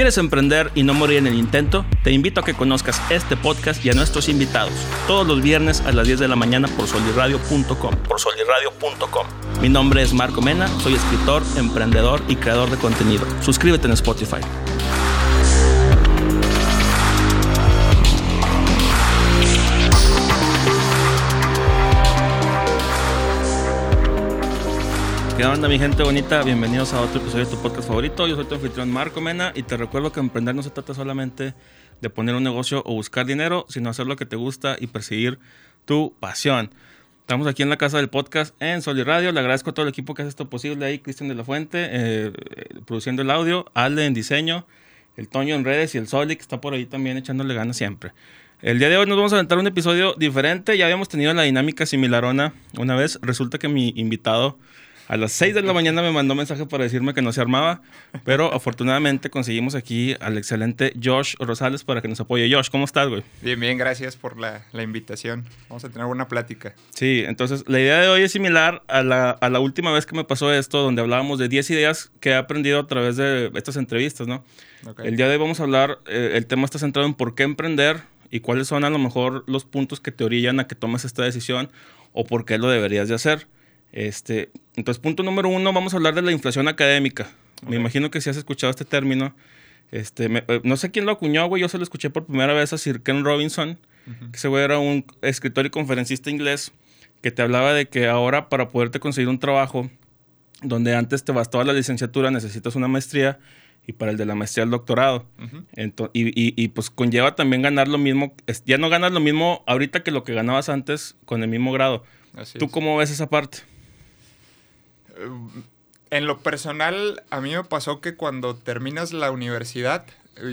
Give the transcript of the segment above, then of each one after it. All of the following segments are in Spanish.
¿Quieres emprender y no morir en el intento? Te invito a que conozcas este podcast y a nuestros invitados todos los viernes a las 10 de la mañana por soliradio.com. Por soliradio.com. Mi nombre es Marco Mena, soy escritor, emprendedor y creador de contenido. Suscríbete en Spotify. ¿Qué onda mi gente bonita? Bienvenidos a otro episodio de tu podcast favorito. Yo soy tu anfitrión Marco Mena y te recuerdo que emprender no se trata solamente de poner un negocio o buscar dinero, sino hacer lo que te gusta y perseguir tu pasión. Estamos aquí en la casa del podcast en Sol Radio. Le agradezco a todo el equipo que hace esto posible ahí, Cristian de la Fuente, eh, produciendo el audio, Ale en diseño, el Toño en redes y el Soli que está por ahí también echándole ganas siempre. El día de hoy nos vamos a aventar un episodio diferente. Ya habíamos tenido la dinámica similarona una vez. Resulta que mi invitado a las 6 de la mañana me mandó mensaje para decirme que no se armaba, pero afortunadamente conseguimos aquí al excelente Josh Rosales para que nos apoye. Josh, ¿cómo estás, güey? Bien, bien, gracias por la, la, invitación. Vamos a tener una plática. Sí, entonces la idea de hoy es similar a la, a la última vez que me pasó esto, donde hablábamos de 10 ideas que he aprendido a través de estas entrevistas, ¿no? Okay. El día de hoy vamos a hablar, eh, el tema está centrado en por qué emprender y cuáles son a lo mejor los puntos que te orillan a que tomes esta decisión o por qué lo deberías de hacer. Este, entonces, punto número uno, vamos a hablar de la inflación académica. Okay. Me imagino que si has escuchado este término, este, me, eh, no sé quién lo acuñó, güey, yo se lo escuché por primera vez a Sir Ken Robinson, uh -huh. que ese güey era un escritor y conferencista inglés que te hablaba de que ahora para poderte conseguir un trabajo donde antes te bastaba la licenciatura, necesitas una maestría y para el de la maestría el doctorado. Uh -huh. Entonces, y, y, y, pues conlleva también ganar lo mismo, ya no ganas lo mismo ahorita que lo que ganabas antes con el mismo grado. Así ¿Tú es. cómo ves esa parte? En lo personal, a mí me pasó que cuando terminas la universidad,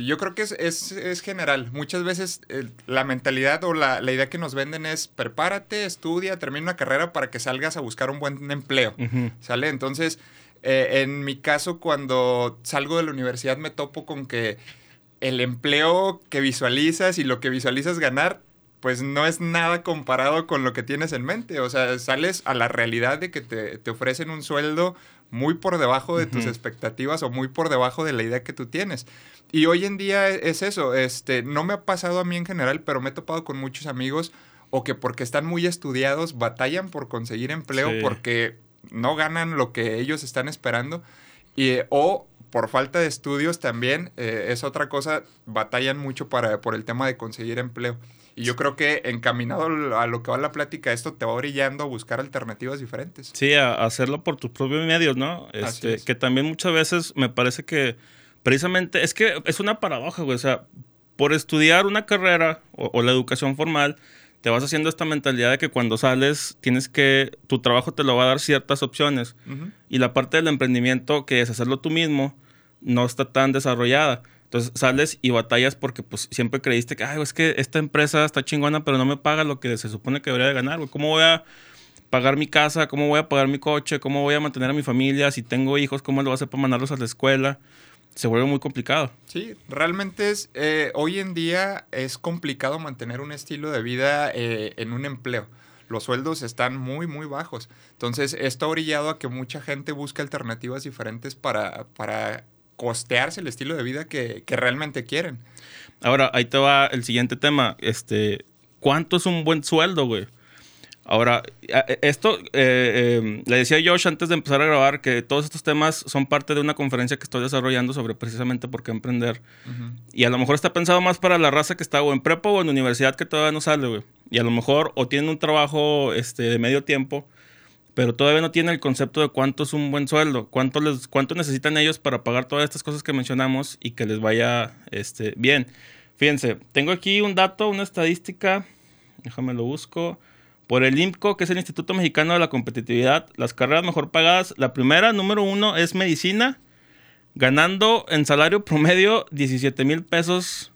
yo creo que es, es, es general. Muchas veces eh, la mentalidad o la, la, idea que nos venden es prepárate, estudia, termina una carrera para que salgas a buscar un buen empleo. Uh -huh. ¿Sale? Entonces, eh, en mi caso, cuando salgo de la universidad me topo con que el empleo que visualizas y lo que visualizas ganar pues no es nada comparado con lo que tienes en mente. O sea, sales a la realidad de que te, te ofrecen un sueldo muy por debajo de uh -huh. tus expectativas o muy por debajo de la idea que tú tienes. Y hoy en día es eso. Este, no me ha pasado a mí en general, pero me he topado con muchos amigos o que porque están muy estudiados batallan por conseguir empleo sí. porque no ganan lo que ellos están esperando. Y, o por falta de estudios también eh, es otra cosa, batallan mucho para, por el tema de conseguir empleo. Y yo creo que encaminado a lo que va la plática, esto te va brillando a buscar alternativas diferentes. Sí, a hacerlo por tus propios medios, ¿no? Este, es. Que también muchas veces me parece que precisamente, es que es una paradoja, güey. O sea, por estudiar una carrera o, o la educación formal, te vas haciendo esta mentalidad de que cuando sales tienes que, tu trabajo te lo va a dar ciertas opciones. Uh -huh. Y la parte del emprendimiento, que es hacerlo tú mismo, no está tan desarrollada. Entonces sales y batallas porque pues siempre creíste que, es que esta empresa está chingona, pero no me paga lo que se supone que debería de ganar. ¿Cómo voy a pagar mi casa? ¿Cómo voy a pagar mi coche? ¿Cómo voy a mantener a mi familia? Si tengo hijos, ¿cómo lo voy a hacer para mandarlos a la escuela? Se vuelve muy complicado. Sí, realmente es, eh, hoy en día es complicado mantener un estilo de vida eh, en un empleo los sueldos están muy, muy bajos. Entonces, esto ha orillado a que mucha gente busque alternativas diferentes para, para costearse el estilo de vida que, que, realmente quieren. Ahora, ahí te va el siguiente tema. Este, ¿Cuánto es un buen sueldo, güey? Ahora, esto, eh, eh, le decía Josh antes de empezar a grabar que todos estos temas son parte de una conferencia que estoy desarrollando sobre precisamente por qué emprender. Uh -huh. Y a lo mejor está pensado más para la raza que está o en prepa o en universidad que todavía no sale, güey. Y a lo mejor o tienen un trabajo este, de medio tiempo pero todavía no tiene el concepto de cuánto es un buen sueldo, cuánto, les, cuánto necesitan ellos para pagar todas estas cosas que mencionamos y que les vaya este, bien. Fíjense, tengo aquí un dato, una estadística, déjame lo busco. Por el IMCO, que es el Instituto Mexicano de la Competitividad, las carreras mejor pagadas, la primera, número uno, es medicina, ganando en salario promedio 17 mil pesos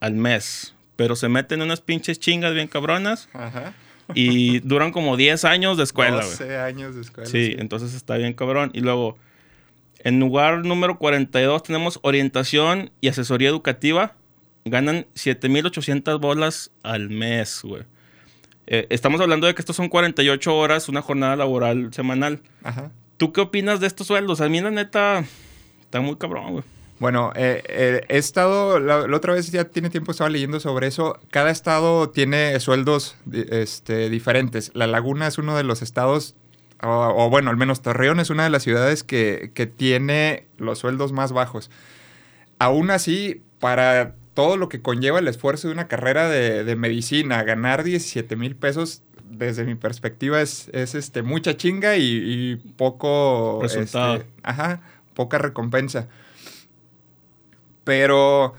al mes. Pero se meten unas pinches chingas bien cabronas. Ajá y duran como 10 años de escuela. 12 wey. años de escuela. Sí, sí, entonces está bien cabrón. Y luego, en lugar número 42 tenemos orientación y asesoría educativa. Ganan 7.800 bolas al mes, güey. Eh, estamos hablando de que estos son 48 horas, una jornada laboral semanal. Ajá. ¿Tú qué opinas de estos sueldos? A mí la neta está muy cabrón, güey. Bueno, eh, eh, he estado, la, otra vez ya tiene tiempo estaba leyendo sobre eso. Cada estado tiene sueldos este, diferentes. La Laguna es uno de los estados, o, bueno, al menos Torreón es una de las ciudades que, que tiene los sueldos más bajos. Aún así, para todo lo que conlleva el esfuerzo de una carrera de, medicina, ganar 17 mil pesos, desde mi perspectiva, es, es este, mucha chinga y, poco... Resultado. Este, ajá, poca recompensa. Pero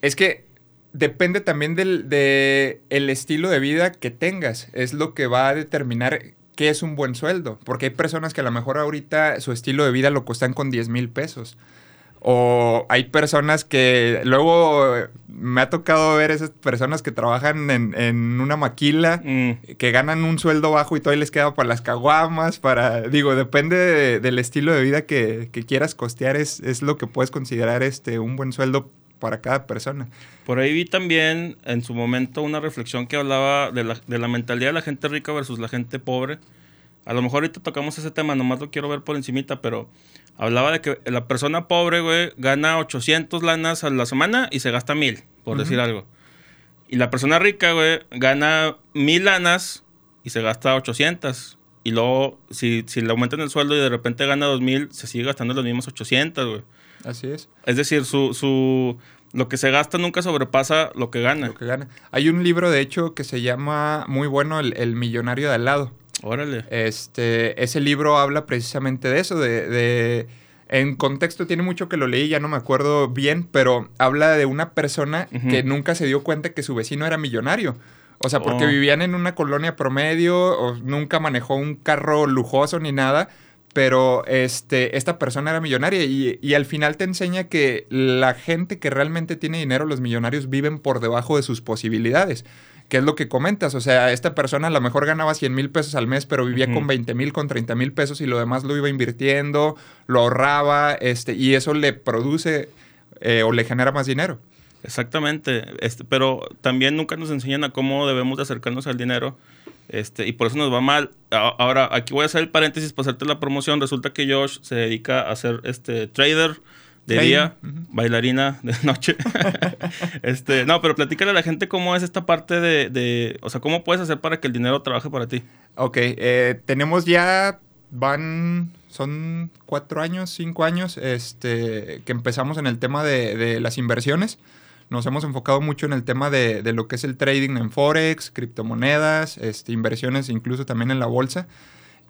es que depende también del de el estilo de vida que tengas. Es lo que va a determinar qué es un buen sueldo. Porque hay personas que a lo mejor ahorita su estilo de vida lo costan con 10 mil pesos. O hay personas que luego me ha tocado ver esas personas que trabajan en, una maquila, mm. que ganan un sueldo bajo y todavía les queda para las caguamas, para, digo, depende del estilo de vida que, quieras costear, es, es, lo que puedes considerar este, un buen sueldo para cada persona. Por ahí vi también en su momento una reflexión que hablaba de la, de la mentalidad de la gente rica versus la gente pobre. A lo mejor ahorita tocamos ese tema, nomás lo quiero ver por encimita, pero hablaba de que la persona pobre, güey, gana 800 lanas a la semana y se gasta mil, por decir algo. Y la persona rica, güey, gana mil lanas y se gasta 800. Y luego, si, si le aumentan el sueldo y de repente gana 2000, se sigue gastando los mismos 800, güey. Así es. Es decir, su, su, lo que se gasta nunca sobrepasa lo que gana. Lo que gana. Hay un libro, de hecho, que se llama muy bueno, El, el millonario de al lado. Órale. Este, ese libro habla precisamente de eso, de, En contexto tiene mucho que lo leí, ya no me acuerdo bien, pero habla de una persona que nunca se dio cuenta que su vecino era millonario. O sea, porque oh. vivían en una colonia promedio, o nunca manejó un carro lujoso ni nada, pero este, esta persona era millonaria y, y, al final te enseña que la gente que realmente tiene dinero, los millonarios, viven por debajo de sus posibilidades. ¿Qué es lo que comentas? O sea, esta persona a lo mejor ganaba 100 mil pesos al mes, pero vivía con 20 mil, con 30 mil pesos y lo demás lo iba invirtiendo, lo ahorraba, este, y eso le produce eh, o le genera más dinero. Exactamente, este, pero también nunca nos enseñan a cómo debemos de acercarnos al dinero. Este, y por eso nos va mal. Ahora, aquí voy a hacer el paréntesis para hacerte la promoción. Resulta que Josh se dedica a ser este trader de día, bailarina de noche. este, no, pero platícale a la gente cómo es esta parte de, o sea, cómo puedes hacer para que el dinero trabaje para ti. Ok, eh, tenemos ya, van, son cuatro años, cinco años, este, que empezamos en el tema de, las inversiones. Nos hemos enfocado mucho en el tema de, de, lo que es el trading en Forex, criptomonedas, este, inversiones incluso también en la bolsa.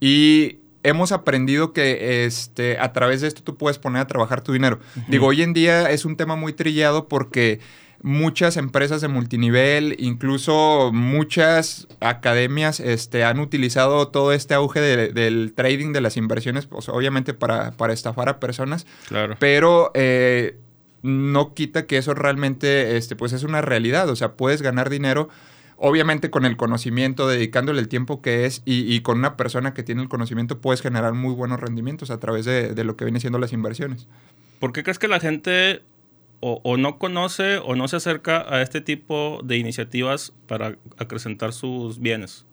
Y hemos aprendido que este, a través de esto tú puedes poner a trabajar tu dinero. Digo, hoy en día es un tema muy trillado porque muchas empresas de multinivel, incluso muchas academias este, han utilizado todo este auge del trading, de las inversiones, pues, obviamente para, para, estafar a personas. Claro. Pero eh, no quita que eso realmente este, pues es una realidad. O sea, puedes ganar dinero obviamente con el conocimiento, dedicándole el tiempo que es y, con una persona que tiene el conocimiento puedes generar muy buenos rendimientos a través de, lo que viene siendo las inversiones. ¿Por qué crees que la gente o, no conoce o no se acerca a este tipo de iniciativas para acrecentar sus bienes?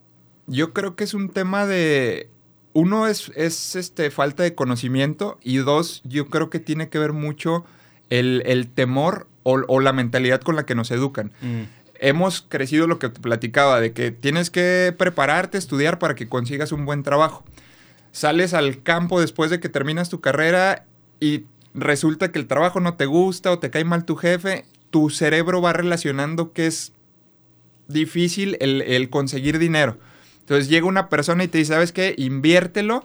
Yo creo que es un tema de... Uno es, es este, falta de conocimiento y dos, yo creo que tiene que ver mucho el, temor o, la mentalidad con la que nos educan. Mm hemos crecido lo que te platicaba, de que tienes que prepararte, estudiar para que consigas un buen trabajo. Sales al campo después de que terminas tu carrera y resulta que el trabajo no te gusta o te cae mal tu jefe, tu cerebro va relacionando que es difícil el, conseguir dinero. Entonces llega una persona y te dice, ¿sabes qué? Inviértelo,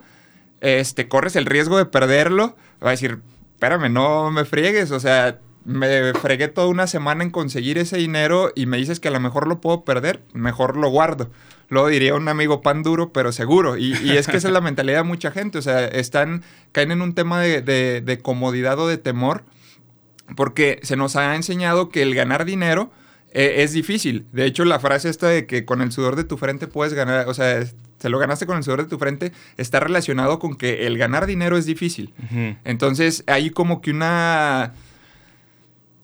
este, corres el riesgo de perderlo. Va a decir, espérame, no me friegues, o sea, me fregué toda una semana en conseguir ese dinero y me dices que a lo mejor lo puedo perder, mejor lo guardo. Luego diría un amigo pan duro, pero seguro. Y, es que esa es la mentalidad de mucha gente. O sea, están, caen en un tema de, comodidad o de temor, porque se nos ha enseñado que el ganar dinero eh, es difícil. De hecho, la frase esta de que con el sudor de tu frente puedes ganar, o sea, se lo ganaste con el sudor de tu frente, está relacionado con que el ganar dinero es difícil. Entonces, hay como que una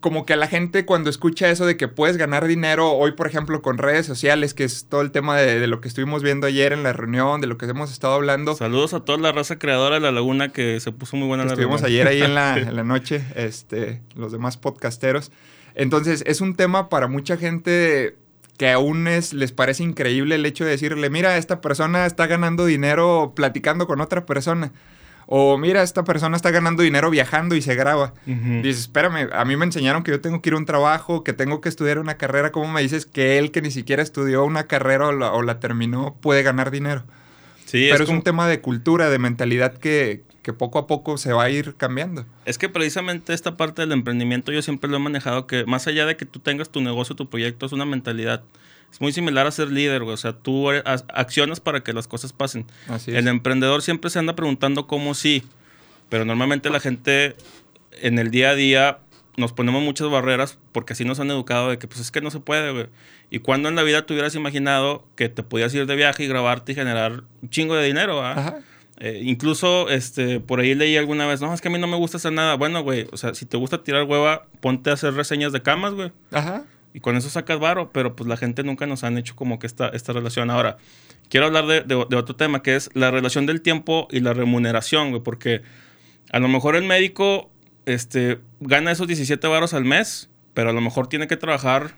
como que a la gente cuando escucha eso de que puedes ganar dinero hoy, por ejemplo, con redes sociales, que es todo el tema de, lo que estuvimos viendo ayer en la reunión, de lo que hemos estado hablando. Saludos a toda la raza creadora de La Laguna que se puso muy buena la Estuvimos ayer ahí en la, en la noche, este, los demás podcasteros. Entonces, es un tema para mucha gente que aún es, les parece increíble el hecho de decirle, mira, esta persona está ganando dinero platicando con otra persona. O mira, esta persona está ganando dinero viajando y se graba. Dices, espérame, a mí me enseñaron que yo tengo que ir a un trabajo, que tengo que estudiar una carrera. ¿Cómo me dices que él que ni siquiera estudió una carrera o la, terminó puede ganar dinero? Sí, Pero es, un tema de cultura, de mentalidad que, que poco a poco se va a ir cambiando. Es que precisamente esta parte del emprendimiento yo siempre lo he manejado que más allá de que tú tengas tu negocio, tu proyecto, es una mentalidad. Es muy similar a ser líder, O sea, tú accionas para que las cosas pasen. Así es. El emprendedor siempre se anda preguntando cómo sí, pero normalmente la gente en el día a día nos ponemos muchas barreras porque así nos han educado de que pues es que no se puede, güey. Y cuando en la vida tú hubieras imaginado que te podías ir de viaje y grabarte y generar un chingo de dinero, Ajá. Eh, incluso este, por ahí leí alguna vez, no, es que a mí no me gusta hacer nada. Bueno, güey, o sea, si te gusta tirar hueva, ponte a hacer reseñas de camas, güey. Ajá. Y con eso sacas varo, pero pues la gente nunca nos han hecho como que esta, esta relación. Ahora, quiero hablar de, de, otro tema, que es la relación del tiempo y la remuneración, güey, porque a lo mejor el médico este, gana esos 17 varos al mes, pero a lo mejor tiene que trabajar,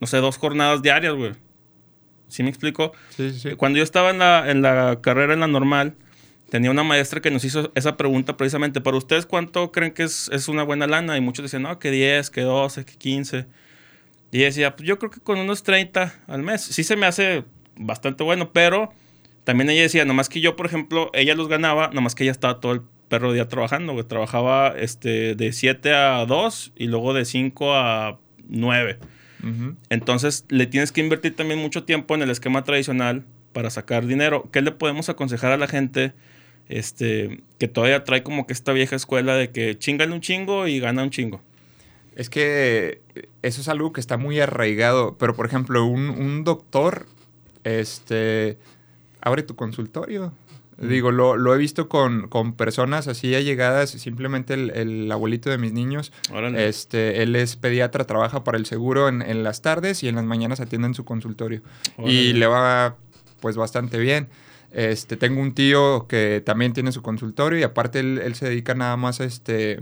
no sé, dos jornadas diarias, güey. ¿Sí me explico? Sí, sí. Cuando yo estaba en la, en la carrera, en la normal, tenía una maestra que nos hizo esa pregunta precisamente, ¿para ustedes cuánto creen que es, es una buena lana? Y muchos decían, no, que 10, que 12, que 15. Y decía, pues yo creo que con unos 30 al mes. Sí se me hace bastante bueno, pero también ella decía, nomás que yo, por ejemplo, ella los ganaba, nomás que ella estaba todo el perro día trabajando, que trabajaba este, de 7 a 2 y luego de 5 a 9. Entonces le tienes que invertir también mucho tiempo en el esquema tradicional para sacar dinero. ¿Qué le podemos aconsejar a la gente? este, que todavía trae como que esta vieja escuela de que chingale un chingo y gana un chingo. Es que eso es algo que está muy arraigado, pero por ejemplo, un, doctor, este, abre tu consultorio. Mm. Digo, lo, he visto con, personas así allegadas, simplemente el, abuelito de mis niños, este, él es pediatra, trabaja para el seguro en, las tardes y en las mañanas atiende en su consultorio. Y le va pues bastante bien. Este, tengo un tío que también tiene su consultorio y aparte él, se dedica nada más a, este,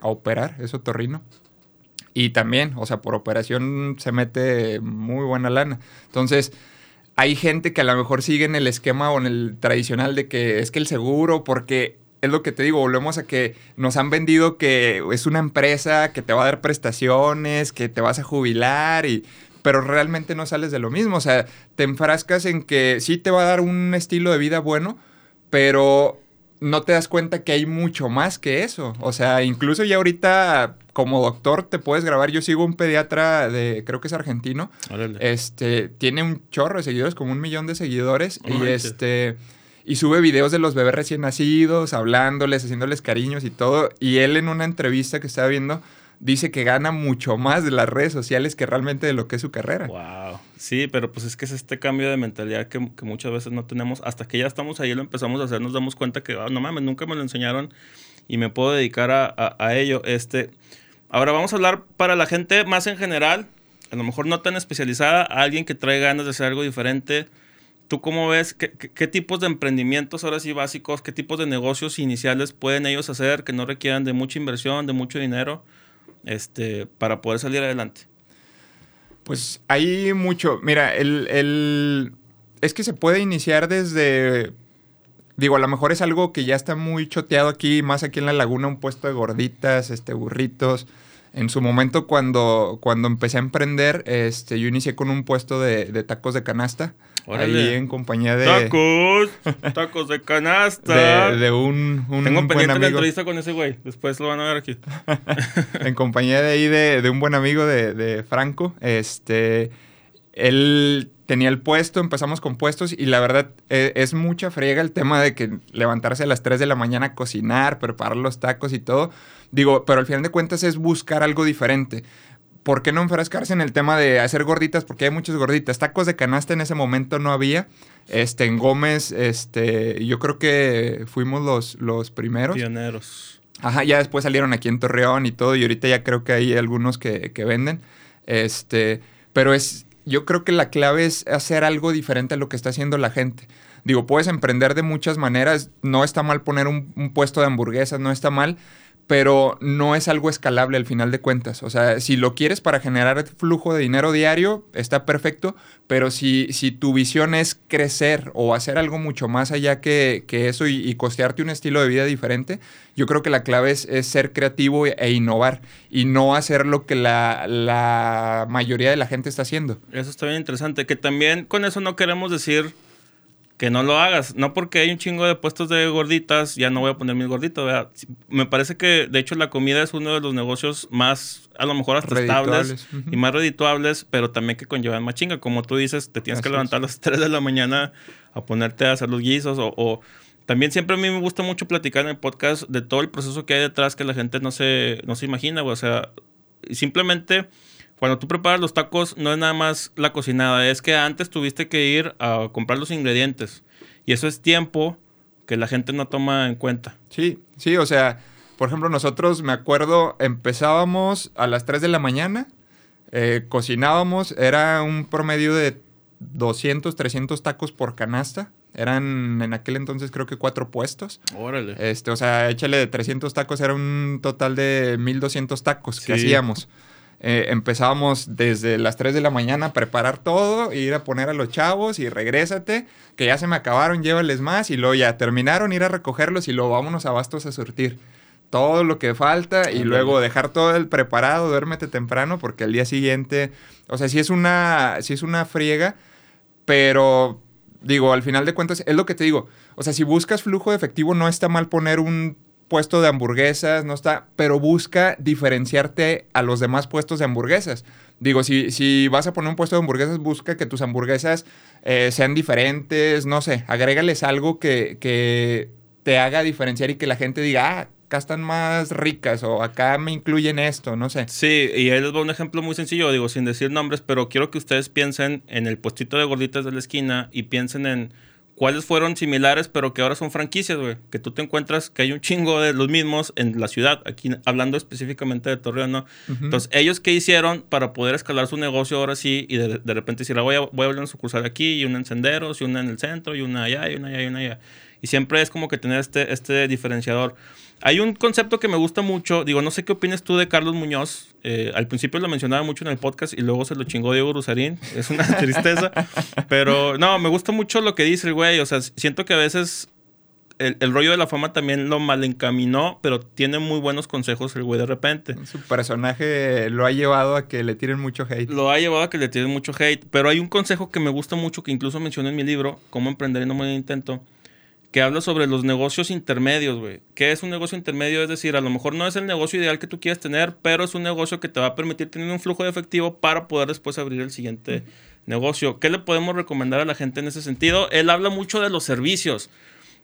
a operar, es otorrino. Y también, o sea, por operación se mete muy buena lana. Entonces, hay gente que a lo mejor sigue en el esquema o en el tradicional de que es que el seguro, porque es lo que te digo, volvemos a que nos han vendido que es una empresa que te va a dar prestaciones, que te vas a jubilar y pero realmente no sales de lo mismo. O sea, te enfrascas en que sí te va a dar un estilo de vida bueno, pero no te das cuenta que hay mucho más que eso. O sea, incluso ya ahorita como doctor te puedes grabar. Yo sigo un pediatra de, creo que es argentino. Este, tiene un chorro de seguidores, como un millón de seguidores. y este, y sube videos de los bebés recién nacidos, hablándoles, haciéndoles cariños y todo. Y él en una entrevista que estaba viendo dice que gana mucho más de las redes sociales que realmente de lo que es su carrera. Wow. Sí, pero pues es que es este cambio de mentalidad que, muchas veces no tenemos. Hasta que ya estamos ahí, lo empezamos a hacer, nos damos cuenta que, ah, no mames, nunca me lo enseñaron y me puedo dedicar a, ello. Este, ahora vamos a hablar para la gente más en general, a lo mejor no tan especializada, alguien que trae ganas de hacer algo diferente. ¿Tú cómo ves qué, tipos de emprendimientos ahora sí básicos, qué tipos de negocios iniciales pueden ellos hacer que no requieran de mucha inversión, de mucho dinero? este, para poder salir adelante? Pues hay mucho. Mira, el, es que se puede iniciar desde. Digo, a lo mejor es algo que ya está muy choteado aquí, más aquí en la laguna, un puesto de gorditas, este, burritos. En su momento, cuando, cuando empecé a emprender, este, yo inicié con un puesto de, de tacos de canasta. Ahí en compañía de. Tacos, tacos de canasta. De, un, un. Tengo pendiente la entrevista con ese güey. Después lo van a ver aquí. en compañía de ahí de, un buen amigo de, Franco. Este. Él tenía el puesto, empezamos con puestos y la verdad e, es, mucha friega el tema de que levantarse a las 3 de la mañana cocinar, preparar los tacos y todo. Digo, pero al final de cuentas es buscar algo diferente. ¿por qué no enfrascarse en el tema de hacer gorditas? Porque hay muchas gorditas. Tacos de canasta en ese momento no había. Este, en Gómez, este, yo creo que fuimos los, los primeros. Pioneros. Ajá, ya después salieron aquí en Torreón y todo, y ahorita ya creo que hay algunos que, que venden. Este, pero es, yo creo que la clave es hacer algo diferente a lo que está haciendo la gente. Digo, puedes emprender de muchas maneras, no está mal poner un, puesto de hamburguesas, no está mal, pero no es algo escalable al final de cuentas. O sea, si lo quieres para generar flujo de dinero diario, está perfecto, pero si, si tu visión es crecer o hacer algo mucho más allá que, que eso y, costearte un estilo de vida diferente, yo creo que la clave es, ser creativo e, innovar y no hacer lo que la, la mayoría de la gente está haciendo. Eso está bien interesante, que también con eso no queremos decir que no lo hagas. No porque hay un chingo de puestos de gorditas, ya no voy a poner mis gorditas. Me parece que, de hecho, la comida es uno de los negocios más, a lo mejor hasta estables y más redituables, pero también que conllevan más chinga. Como tú dices, te tienes que levantar a las 3 de la mañana a ponerte a hacer los guisos o, también siempre a mí me gusta mucho platicar en el podcast de todo el proceso que hay detrás que la gente no se, no se imagina, O sea, simplemente cuando tú preparas los tacos, no es nada más la cocinada, es que antes tuviste que ir a comprar los ingredientes. Y eso es tiempo que la gente no toma en cuenta. Sí, sí, o sea, por ejemplo, nosotros, me acuerdo, empezábamos a las 3 de la mañana, eh, cocinábamos, era un promedio de 200, 300 tacos por canasta. Eran en aquel entonces creo que cuatro puestos. Órale. Este, o sea, échale de 300 tacos, era un total de 1200 tacos que hacíamos. Eh, empezábamos desde las 3 de la mañana a preparar todo, ir a poner a los chavos y regrésate, que ya se me acabaron, llévales más y luego ya terminaron, ir a recogerlos y luego vámonos a bastos a surtir. Todo lo que falta y luego dejar todo el preparado, duérmete temprano porque al día siguiente, o sea, si es una, si es una friega, pero digo, al final de cuentas es lo que te digo, o sea, si buscas flujo de efectivo no está mal poner un puesto de hamburguesas, no está, pero busca diferenciarte a los demás puestos de hamburguesas. Digo, si, si vas a poner un puesto de hamburguesas, busca que tus hamburguesas eh, sean diferentes, no sé, agrégales algo que, que te haga diferenciar y que la gente diga, ah, acá están más ricas o acá me incluyen esto, no sé. Sí, y ahí les doy un ejemplo muy sencillo, digo, sin decir nombres, pero quiero que ustedes piensen en el puestito de gorditas de la esquina y piensen en cuáles fueron similares, pero que ahora son franquicias, güey. Que tú te encuentras que hay un chingo de los mismos en la ciudad, aquí hablando específicamente de Torreón, ¿no? Entonces, ¿ellos qué hicieron para poder escalar su negocio ahora sí y de, repente decir, ah, voy a, voy a abrir una sucursal aquí y una en Senderos y una en el centro y una allá y una allá y una allá? Y siempre es como que tener este, este diferenciador. Hay un concepto que me gusta mucho, digo, no sé qué opinas tú de Carlos Muñoz. Eh, al principio lo mencionaba mucho en el podcast y luego se lo chingó Diego Rusarín. Es una tristeza. pero no, me gusta mucho lo que dice el güey. O sea, siento que a veces el, rollo de la fama también lo mal encaminó, pero tiene muy buenos consejos el güey de repente. Su personaje lo ha llevado a que le tiren mucho hate. Lo ha llevado a que le tiren mucho hate. Pero hay un consejo que me gusta mucho, que incluso mencioné en mi libro, Cómo emprender y no me intento que habla sobre los negocios intermedios, güey. ¿Qué es un negocio intermedio? Es decir, a lo mejor no es el negocio ideal que tú quieres tener, pero es un negocio que te va a permitir tener un flujo de efectivo para poder después abrir el siguiente negocio. ¿Qué le podemos recomendar a la gente en ese sentido? Él habla mucho de los servicios.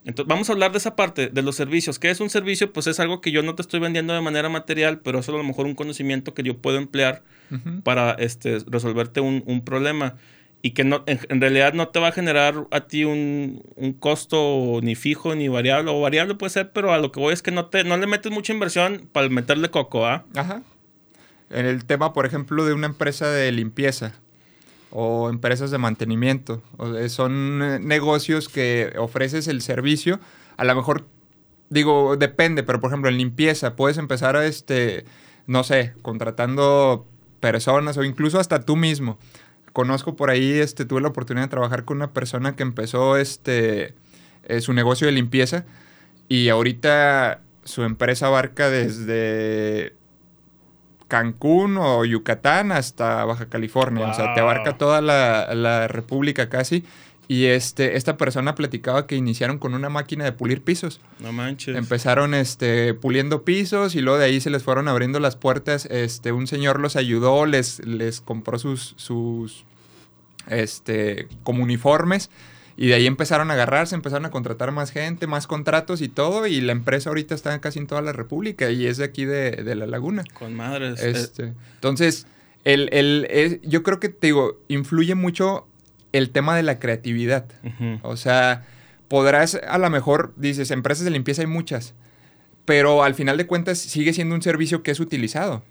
Entonces, vamos a hablar de esa parte, de los servicios. ¿Qué es un servicio? Pues es algo que yo no te estoy vendiendo de manera material, pero es a lo mejor un conocimiento que yo puedo emplear para este, resolverte un, un problema y que no, en, realidad no te va a generar a ti un, costo ni fijo ni variable, o variable puede ser, pero a lo que voy es que no, te, no le metes mucha inversión para meterle coco, ¿ah? Ajá. En el tema, por ejemplo, de una empresa de limpieza o empresas de mantenimiento, son eh, negocios que ofreces el servicio, a lo mejor, digo, depende, pero por ejemplo, en limpieza puedes empezar a, este, no sé, contratando personas o incluso hasta tú mismo conozco por ahí, este, tuve la oportunidad de trabajar con una persona que empezó este, eh, su negocio de limpieza y ahorita su empresa abarca desde Cancún o Yucatán hasta Baja California. O sea, te abarca toda la, la, república casi. Y este, esta persona platicaba que iniciaron con una máquina de pulir pisos. No manches. Empezaron este, puliendo pisos y luego de ahí se les fueron abriendo las puertas. Este, un señor los ayudó, les, les compró sus, sus este, como uniformes. Y de ahí empezaron a agarrarse, empezaron a contratar más gente, más contratos y todo. Y la empresa ahorita está casi en toda la República y es de aquí de, La Laguna. Con madres. Este, entonces, el, el, yo creo que te digo, influye mucho el tema de la creatividad. O sea, podrás, a lo mejor, dices, empresas de limpieza hay muchas, pero al final de cuentas sigue siendo un servicio que es utilizado.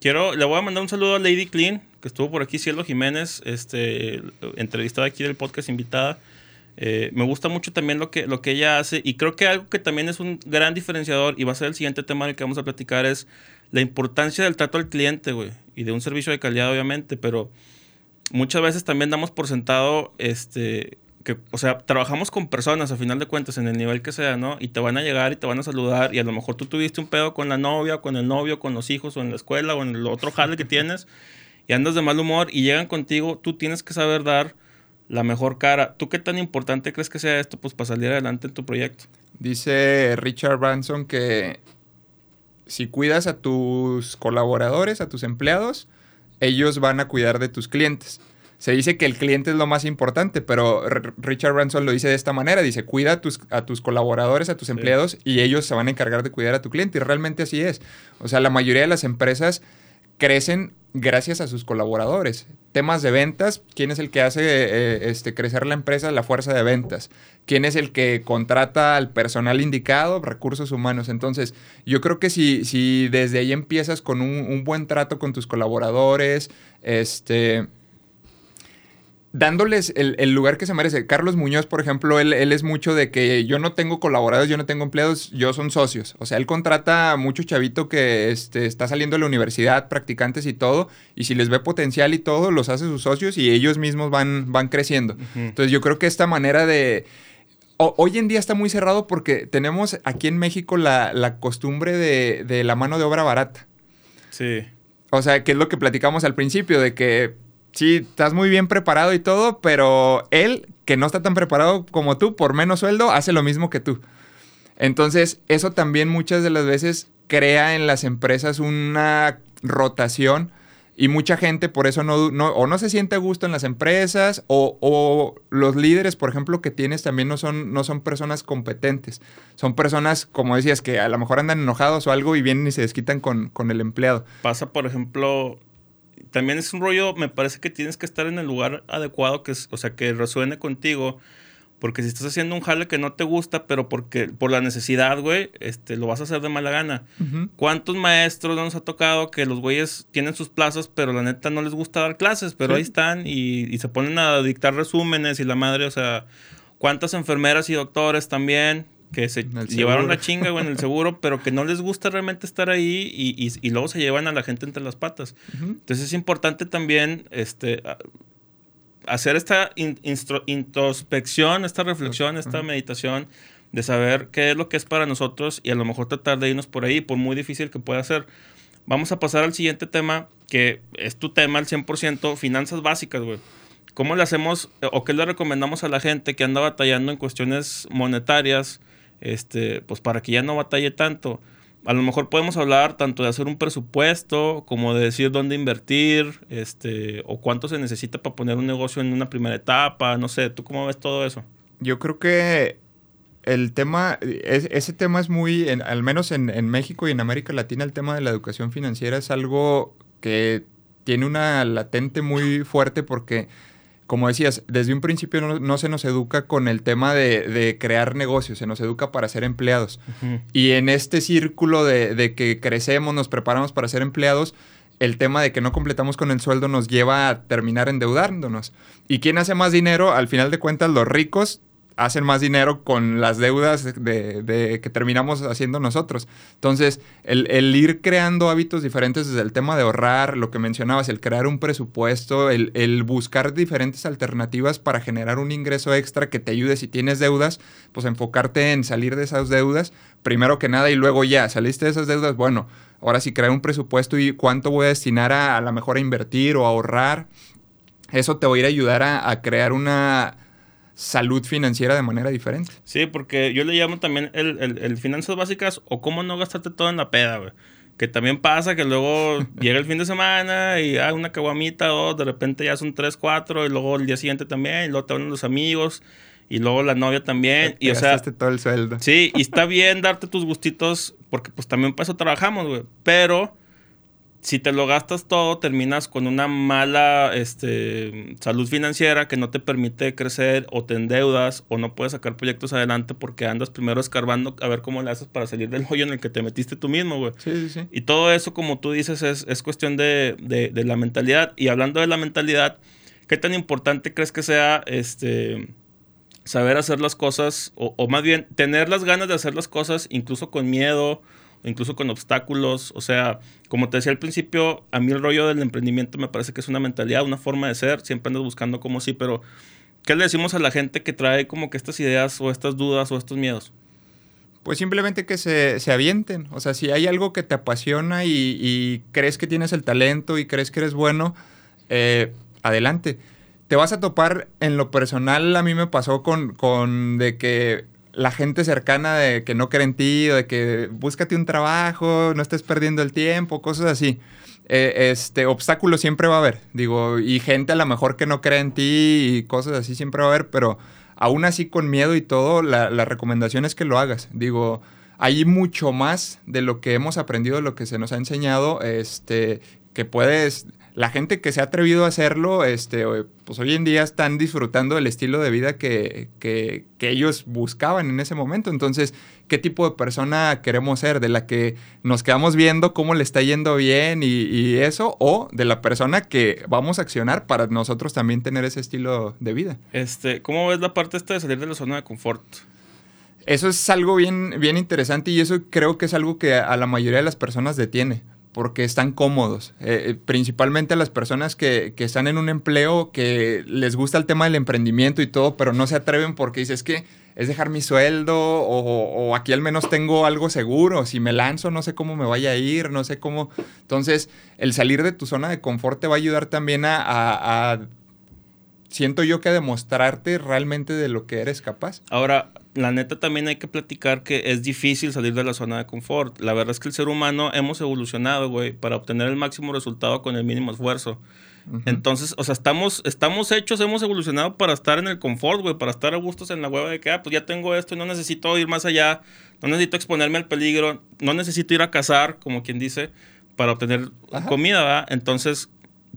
Quiero, le voy a mandar un saludo a Lady Clean, que estuvo por aquí, Cielo Jiménez, este, entrevistada aquí del podcast, invitada. Eh, me gusta mucho también lo que, lo que ella hace y creo que algo que también es un gran diferenciador y va a ser el siguiente tema del que vamos a platicar es la importancia del trato al cliente, güey, y de un servicio de calidad, obviamente, pero muchas veces también damos por sentado, este, que, o sea, trabajamos con personas a final de cuentas en el nivel que sea, ¿no? Y te van a llegar y te van a saludar y a lo mejor tú tuviste un pedo con la novia, con el novio, con los hijos o en la escuela o en el otro jale que tienes y andas de mal humor y llegan contigo, tú tienes que saber dar la mejor cara. ¿Tú qué tan importante crees que sea esto pues para salir adelante en tu proyecto? Dice Richard Branson que si cuidas a tus colaboradores, a tus empleados, ellos van a cuidar de tus clientes. Se dice que el cliente es lo más importante, pero Richard Branson lo dice de esta manera. Dice, cuida a tus, a tus colaboradores, a tus empleados, y ellos se van a encargar de cuidar a tu cliente. Y realmente así es. O sea, la mayoría de las empresas crecen gracias a sus colaboradores. Temas de ventas, ¿quién es el que hace eh, este, crecer la empresa? La fuerza de ventas. ¿Quién es el que contrata al personal indicado? Recursos humanos. Entonces, yo creo que si, si desde ahí empiezas con un, un buen trato con tus colaboradores, este dándoles el, lugar que se merece. Carlos Muñoz, por ejemplo, él, es mucho de que yo no tengo colaboradores, yo no tengo empleados, yo son socios. O sea, él contrata a mucho chavito que este, está saliendo de la universidad, practicantes y todo, y si les ve potencial y todo, los hace sus socios y ellos mismos van, van creciendo. Entonces yo creo que esta manera de... hoy en día está muy cerrado porque tenemos aquí en México la, costumbre de, de la mano de obra barata. Sí. O sea, que es lo que platicamos al principio, de que sí, estás muy bien preparado y todo, pero él, que no está tan preparado como tú, por menos sueldo, hace lo mismo que tú. Entonces, eso también muchas de las veces crea en las empresas una rotación y mucha gente por eso no, o no se siente a gusto en las empresas o, los líderes, por ejemplo, que tienes también no son, no son personas competentes. Son personas, como decías, que a lo mejor andan enojados o algo y vienen y se desquitan con, con el empleado. Pasa, por ejemplo, también es un rollo, me parece que tienes que estar en el lugar adecuado, que es, o sea, que resuene contigo. Porque si estás haciendo un jale que no te gusta, pero porque por la necesidad, güey, este, lo vas a hacer de mala gana. ¿Cuántos maestros nos ha tocado que los güeyes tienen sus plazas, pero la neta no les gusta dar clases, pero ahí están y, y, se ponen a dictar resúmenes y la madre, o sea, ¿cuántas enfermeras y doctores también que se llevaron la chinga, güey, en el seguro, pero que no les gusta realmente estar ahí y, luego se llevan a la gente entre las patas. Entonces es importante también este, hacer esta introspección, esta reflexión, esta meditación de saber qué es lo que es para nosotros y a lo mejor tratar de irnos por ahí, por muy difícil que pueda ser. Vamos a pasar al siguiente tema, que es tu tema al 100%, finanzas básicas, güey. ¿Cómo le hacemos o qué le recomendamos a la gente que anda batallando en cuestiones monetarias? este, pues para que ya no batalle tanto. A lo mejor podemos hablar tanto de hacer un presupuesto como de decir dónde invertir, este, o cuánto se necesita para poner un negocio en una primera etapa, no sé, ¿tú cómo ves todo eso? Yo creo que el tema, ese tema es muy, al menos en, en México y en América Latina, el tema de la educación financiera es algo que tiene una latente muy fuerte porque como decías, desde un principio no, se nos educa con el tema de, crear negocios, se nos educa para ser empleados. Y en este círculo de, que crecemos, nos preparamos para ser empleados, el tema de que no completamos con el sueldo nos lleva a terminar endeudándonos. ¿Y quién hace más dinero? Al final de cuentas, los ricos hacen más dinero con las deudas de, que terminamos haciendo nosotros. Entonces, el, ir creando hábitos diferentes desde el tema de ahorrar, lo que mencionabas, el crear un presupuesto, el, buscar diferentes alternativas para generar un ingreso extra que te ayude si tienes deudas, pues enfocarte en salir de esas deudas, primero que nada, y luego ya, saliste de esas deudas, bueno, ahora sí crear un presupuesto y cuánto voy a destinar a, a mejor a invertir o a ahorrar. Eso te va a ir a ayudar a crear una salud financiera de manera diferente. Sí, porque yo le llamo también el, el, finanzas básicas o cómo no gastarte todo en la peda, güey. Que también pasa que luego llega el fin de semana y hay una caguamita o de repente ya son tres, cuatro y luego el día siguiente también y luego te van los amigos y luego la novia también. y o sea, todo el sueldo. Sí, y está bien darte tus gustitos porque pues también para eso trabajamos, güey. Pero si te lo gastas todo, terminas con una mala este, salud financiera que no te permite crecer o te endeudas o no puedes sacar proyectos adelante porque andas primero escarbando a ver cómo le haces para salir del hoyo en el que te metiste tú mismo, güey. Sí, sí, sí. Y todo eso, como tú dices, es, es cuestión de, de, de, la mentalidad. Y hablando de la mentalidad, ¿qué tan importante crees que sea este, saber hacer las cosas o, o más bien tener las ganas de hacer las cosas incluso con miedo? Incluso con obstáculos. O sea, como te decía al principio, a mí el rollo del emprendimiento me parece que es una mentalidad, una forma de ser. Siempre andas buscando como sí, pero ¿qué le decimos a la gente que trae como que estas ideas o estas dudas o estos miedos? Pues simplemente que se, se avienten. O sea, si hay algo que te apasiona y, crees que tienes el talento y crees que eres bueno, eh, adelante. Te vas a topar en lo personal, a mí me pasó con, con de que la gente cercana de que no cree en ti o de que búscate un trabajo, no estés perdiendo el tiempo, cosas así. Eh, este, obstáculos siempre va a haber, digo, y gente a lo mejor que no cree en ti y cosas así siempre va a haber, pero aún así con miedo y todo, la, la recomendación es que lo hagas. Digo, hay mucho más de lo que hemos aprendido, de lo que se nos ha enseñado, este, que puedes la gente que se ha atrevido a hacerlo, este, pues hoy en día están disfrutando del estilo de vida que, que, que, ellos buscaban en ese momento. Entonces, ¿qué tipo de persona queremos ser? ¿De la que nos quedamos viendo cómo le está yendo bien y, y eso? ¿O de la persona que vamos a accionar para nosotros también tener ese estilo de vida? Este, ¿Cómo ves la parte esta de salir de la zona de confort? Eso es algo bien, bien interesante y eso creo que es algo que a la mayoría de las personas detiene porque están cómodos. Eh, principalmente a las personas que, que, están en un empleo que les gusta el tema del emprendimiento y todo, pero no se atreven porque dices que es dejar mi sueldo o, aquí al menos tengo algo seguro. Si me lanzo, no sé cómo me vaya a ir, no sé cómo. Entonces, el salir de tu zona de confort te va a ayudar también a siento yo que a demostrarte realmente de lo que eres capaz. Ahora, la neta también hay que platicar que es difícil salir de la zona de confort. La verdad es que el ser humano hemos evolucionado, güey, para obtener el máximo resultado con el mínimo esfuerzo. Uh -huh. Entonces, o sea, estamos, estamos hechos, hemos evolucionado para estar en el confort, güey, para estar a gustos en la hueva de que, ah, pues ya tengo esto y no necesito ir más allá, no necesito exponerme al peligro, no necesito ir a cazar, como quien dice, para obtener Ajá. comida, ¿verdad? Entonces,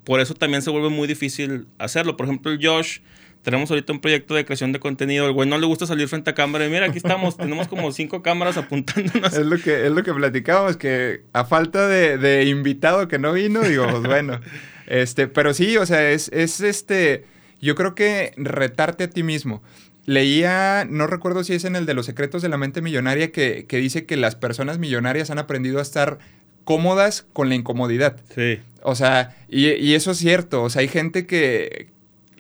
por eso también se vuelve muy difícil hacerlo. Por ejemplo, el Josh tenemos ahorita un proyecto de creación de contenido. El güey no le gusta salir frente a cámara. Y mira, aquí estamos. tenemos como cinco cámaras apuntándonos. Es lo que, es lo que platicábamos, que a falta de, de invitado que no vino, digo, pues bueno. este, pero sí, o sea, es, es este. Yo creo que retarte a ti mismo. Leía, no recuerdo si es en el de los secretos de la mente millonaria, que, que dice que las personas millonarias han aprendido a estar cómodas con la incomodidad. Sí. O sea, y, y, eso es cierto. O sea, hay gente que.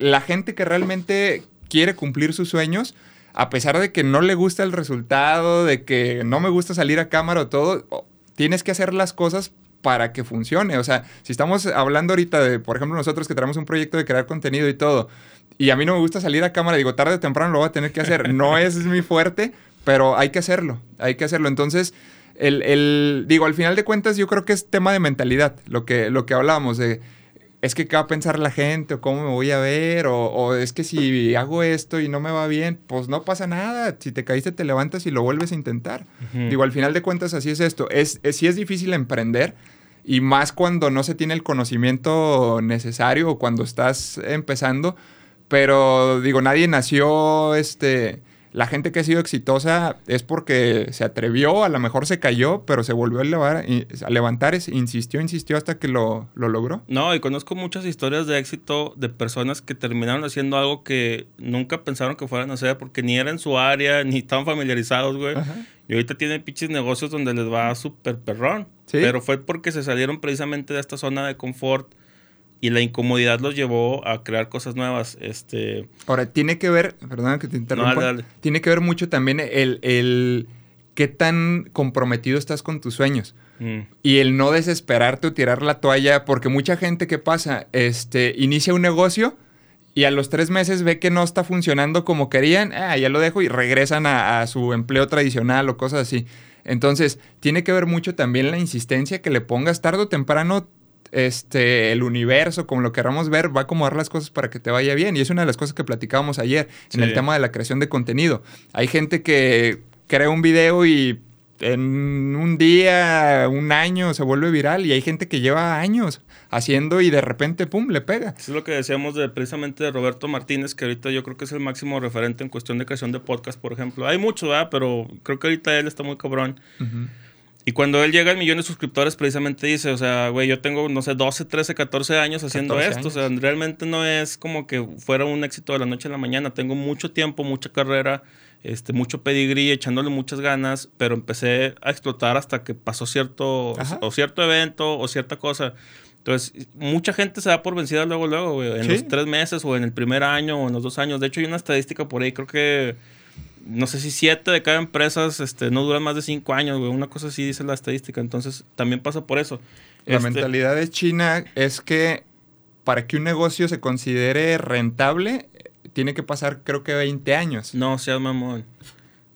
La gente que realmente quiere cumplir sus sueños, a pesar de que no le gusta el resultado, de que no me gusta salir a cámara o todo, tienes que hacer las cosas para que funcione. O sea, si estamos hablando ahorita de, por ejemplo, nosotros que tenemos un proyecto de crear contenido y todo, y a mí no me gusta salir a cámara, digo, tarde o temprano lo voy a tener que hacer. No es mi fuerte, pero hay que hacerlo, hay que hacerlo. Entonces, el, el, digo, al final de cuentas yo creo que es tema de mentalidad, lo que, lo que hablábamos de, es que qué va a pensar la gente, o cómo me voy a ver, o, o, es que si hago esto y no me va bien, pues no pasa nada, si te caíste te levantas y lo vuelves a intentar. Uh -huh. Digo, al final de cuentas así es esto, es, es, sí es difícil emprender, y más cuando no se tiene el conocimiento necesario o cuando estás empezando, pero digo, nadie nació, este la gente que ha sido exitosa es porque se atrevió, a lo mejor se cayó, pero se volvió a, elevar, a levantar, insistió, insistió hasta que lo, lo, logró. No, y conozco muchas historias de éxito de personas que terminaron haciendo algo que nunca pensaron que fueran a hacer porque ni era en su área, ni estaban familiarizados, güey. Y ahorita tienen pinches negocios donde les va súper perrón. ¿Sí? Pero fue porque se salieron precisamente de esta zona de confort y la incomodidad los llevó a crear cosas nuevas. Este... Ahora, tiene que ver, perdona que te interrumpa, no, dale, dale. tiene que ver mucho también el, el qué tan comprometido estás con tus sueños. Mm. Y el no desesperarte o tirar la toalla, porque mucha gente, ¿qué pasa? Este, inicia un negocio y a los tres meses ve que no está funcionando como querían, ah, ya lo dejo y regresan a, a su empleo tradicional o cosas así. Entonces, tiene que ver mucho también la insistencia que le pongas tarde o temprano este, el universo, como lo queramos ver, va a acomodar las cosas para que te vaya bien. Y es una de las cosas que platicábamos ayer en sí. el tema de la creación de contenido. Hay gente que crea un video y en un día, un año se vuelve viral y hay gente que lleva años haciendo y de repente, ¡pum!, le pega. Eso es lo que decíamos de, precisamente de Roberto Martínez, que ahorita yo creo que es el máximo referente en cuestión de creación de podcast, por ejemplo. Hay muchos, ¿verdad? Pero creo que ahorita él está muy cabrón. Y cuando él llega al millón de suscriptores, precisamente dice, o sea, güey, yo tengo, no sé, 12, 13, 14 años haciendo esto. O sea, realmente no es como que fuera un éxito de la noche a la mañana. Tengo mucho tiempo, mucha carrera este, mucho pedigrí, echándole muchas ganas, pero empecé a explotar hasta que pasó cierto, o, cierto evento o cierta cosa. Entonces, mucha gente se da por vencida luego, luego, en los tres meses o en el primer año o en los dos años. De hecho, hay una estadística por ahí, creo que, no sé si siete de cada empresas este, no duran más de cinco años, güey. Una cosa así dice la estadística. Entonces, también pasa por eso. La este mentalidad de China es que para que un negocio se considere rentable, tiene que pasar creo que 20 años. No, seas mamón.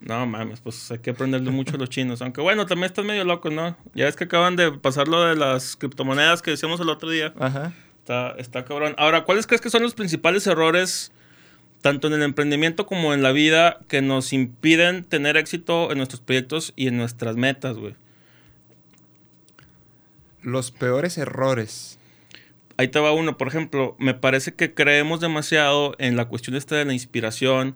No mames, pues hay que aprenderle mucho a los chinos. Aunque bueno, también estás medio loco, ¿no? Ya es que acaban de pasar lo de las criptomonedas que decíamos el otro día. Ajá. Está, está cabrón. Ahora, ¿cuáles crees que son los principales errores, tanto en el emprendimiento como en la vida, que nos impiden tener éxito en nuestros proyectos y en nuestras metas, güey? Los peores errores ahí te va uno. Por ejemplo, me parece que creemos demasiado en la cuestión esta de la inspiración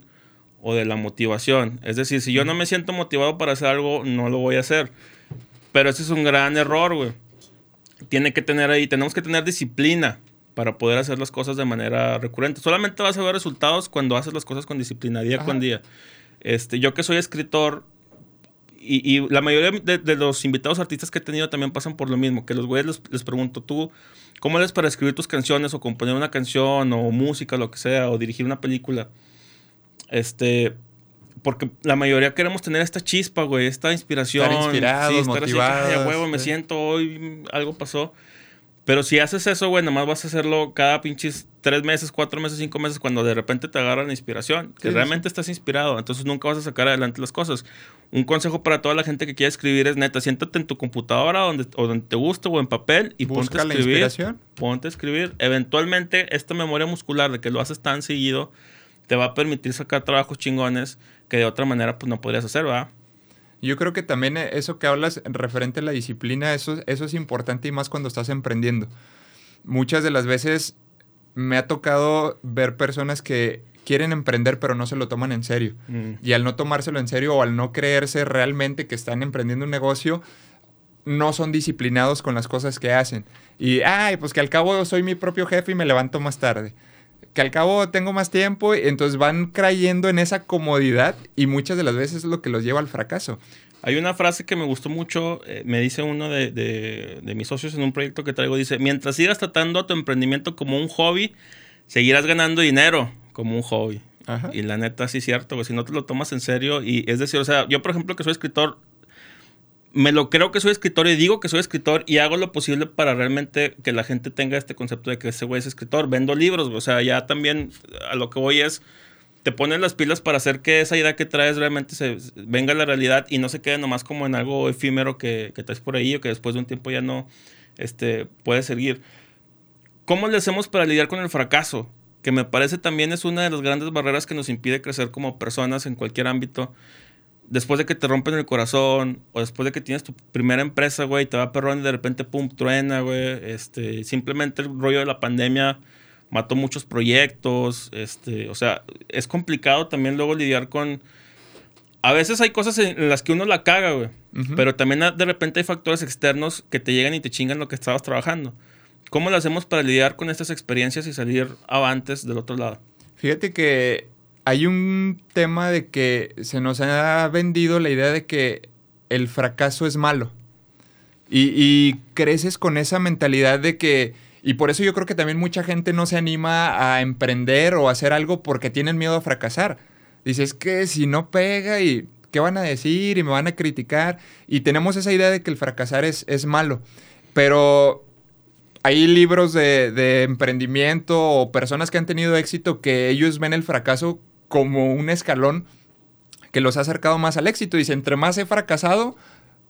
o de la motivación. Es decir, si yo no me siento motivado para hacer algo, no lo voy a hacer. Pero ese es un gran error, güey. Tiene que tener ahí, tenemos que tener disciplina para poder hacer las cosas de manera recurrente. Solamente vas a ver resultados cuando haces las cosas con disciplina, día con día. Este, yo que soy escritor, y, la mayoría de, los invitados artistas que he tenido también pasan por lo mismo, que los güeyes les, les, pregunto, tú, ¿cómo eres para escribir tus canciones o componer una canción o música, lo que sea, o dirigir una película? Este, porque la mayoría queremos tener esta chispa, güey, esta inspiración. Estar inspirados, sí, estar motivados, huevo, me siento, hoy algo pasó. Pero si haces eso, güey, nomás vas a hacerlo cada pinches tres meses, cuatro meses, cinco meses, cuando de repente te agarra la inspiración, que realmente estás inspirado, entonces nunca vas a sacar adelante las cosas. Un consejo para toda la gente que quiere escribir es neta, siéntate en tu computadora donde, o donde te guste o en papel y ponte a escribir. Ponte a escribir. Eventualmente, esta memoria muscular de que lo haces tan seguido te va a permitir sacar trabajos chingones que de otra manera pues no podrías hacer, ¿verdad? Yo creo que también eso que hablas referente a la disciplina, eso, eso es importante y más cuando estás emprendiendo. Muchas de las veces me ha tocado ver personas que quieren emprender pero no se lo toman en serio. Mm. Y al no tomárselo en serio o al no creerse realmente que están emprendiendo un negocio, no son disciplinados con las cosas que hacen. Y, ay, pues que al cabo soy mi propio jefe y me levanto más tarde que al cabo tengo más tiempo, entonces van creyendo en esa comodidad y muchas de las veces es lo que los lleva al fracaso. Hay una frase que me gustó mucho, eh, me dice uno de, de, mis socios en un proyecto que traigo, dice, mientras sigas tratando a tu emprendimiento como un hobby, seguirás ganando dinero como un hobby. Y la neta, sí es cierto, si no te lo tomas en serio, y es decir, o sea, yo por ejemplo que soy escritor, me lo creo que soy escritor y digo que soy escritor y hago lo posible para realmente que la gente tenga este concepto de que ese güey es escritor. Vendo libros, o sea, ya también a lo que voy es, te pones las pilas para hacer que esa idea que traes realmente se venga a la realidad y no se quede nomás como en algo efímero que, que traes por ahí o que después de un tiempo ya no este, puede seguir. ¿Cómo le hacemos para lidiar con el fracaso? Que me parece también es una de las grandes barreras que nos impide crecer como personas en cualquier ámbito después de que te rompen el corazón o después de que tienes tu primera empresa, güey, te va perrón y de repente, pum, truena, güey. Este, simplemente el rollo de la pandemia mató muchos proyectos. Este, o sea, es complicado también luego lidiar con... A veces hay cosas en las que uno la caga, güey. Pero también de repente hay factores externos que te llegan y te chingan lo que estabas trabajando. ¿Cómo lo hacemos para lidiar con estas experiencias y salir avantes del otro lado? Fíjate que hay un tema de que se nos ha vendido la idea de que el fracaso es malo. Y, creces con esa mentalidad de que... Y por eso yo creo que también mucha gente no se anima a emprender o a hacer algo porque tienen miedo a fracasar. Dices que si no pega y qué van a decir y me van a criticar. Y tenemos esa idea de que el fracasar es, es malo. Pero hay libros de, de, emprendimiento o personas que han tenido éxito que ellos ven el fracaso como un escalón que los ha acercado más al éxito. Dice, entre más he fracasado,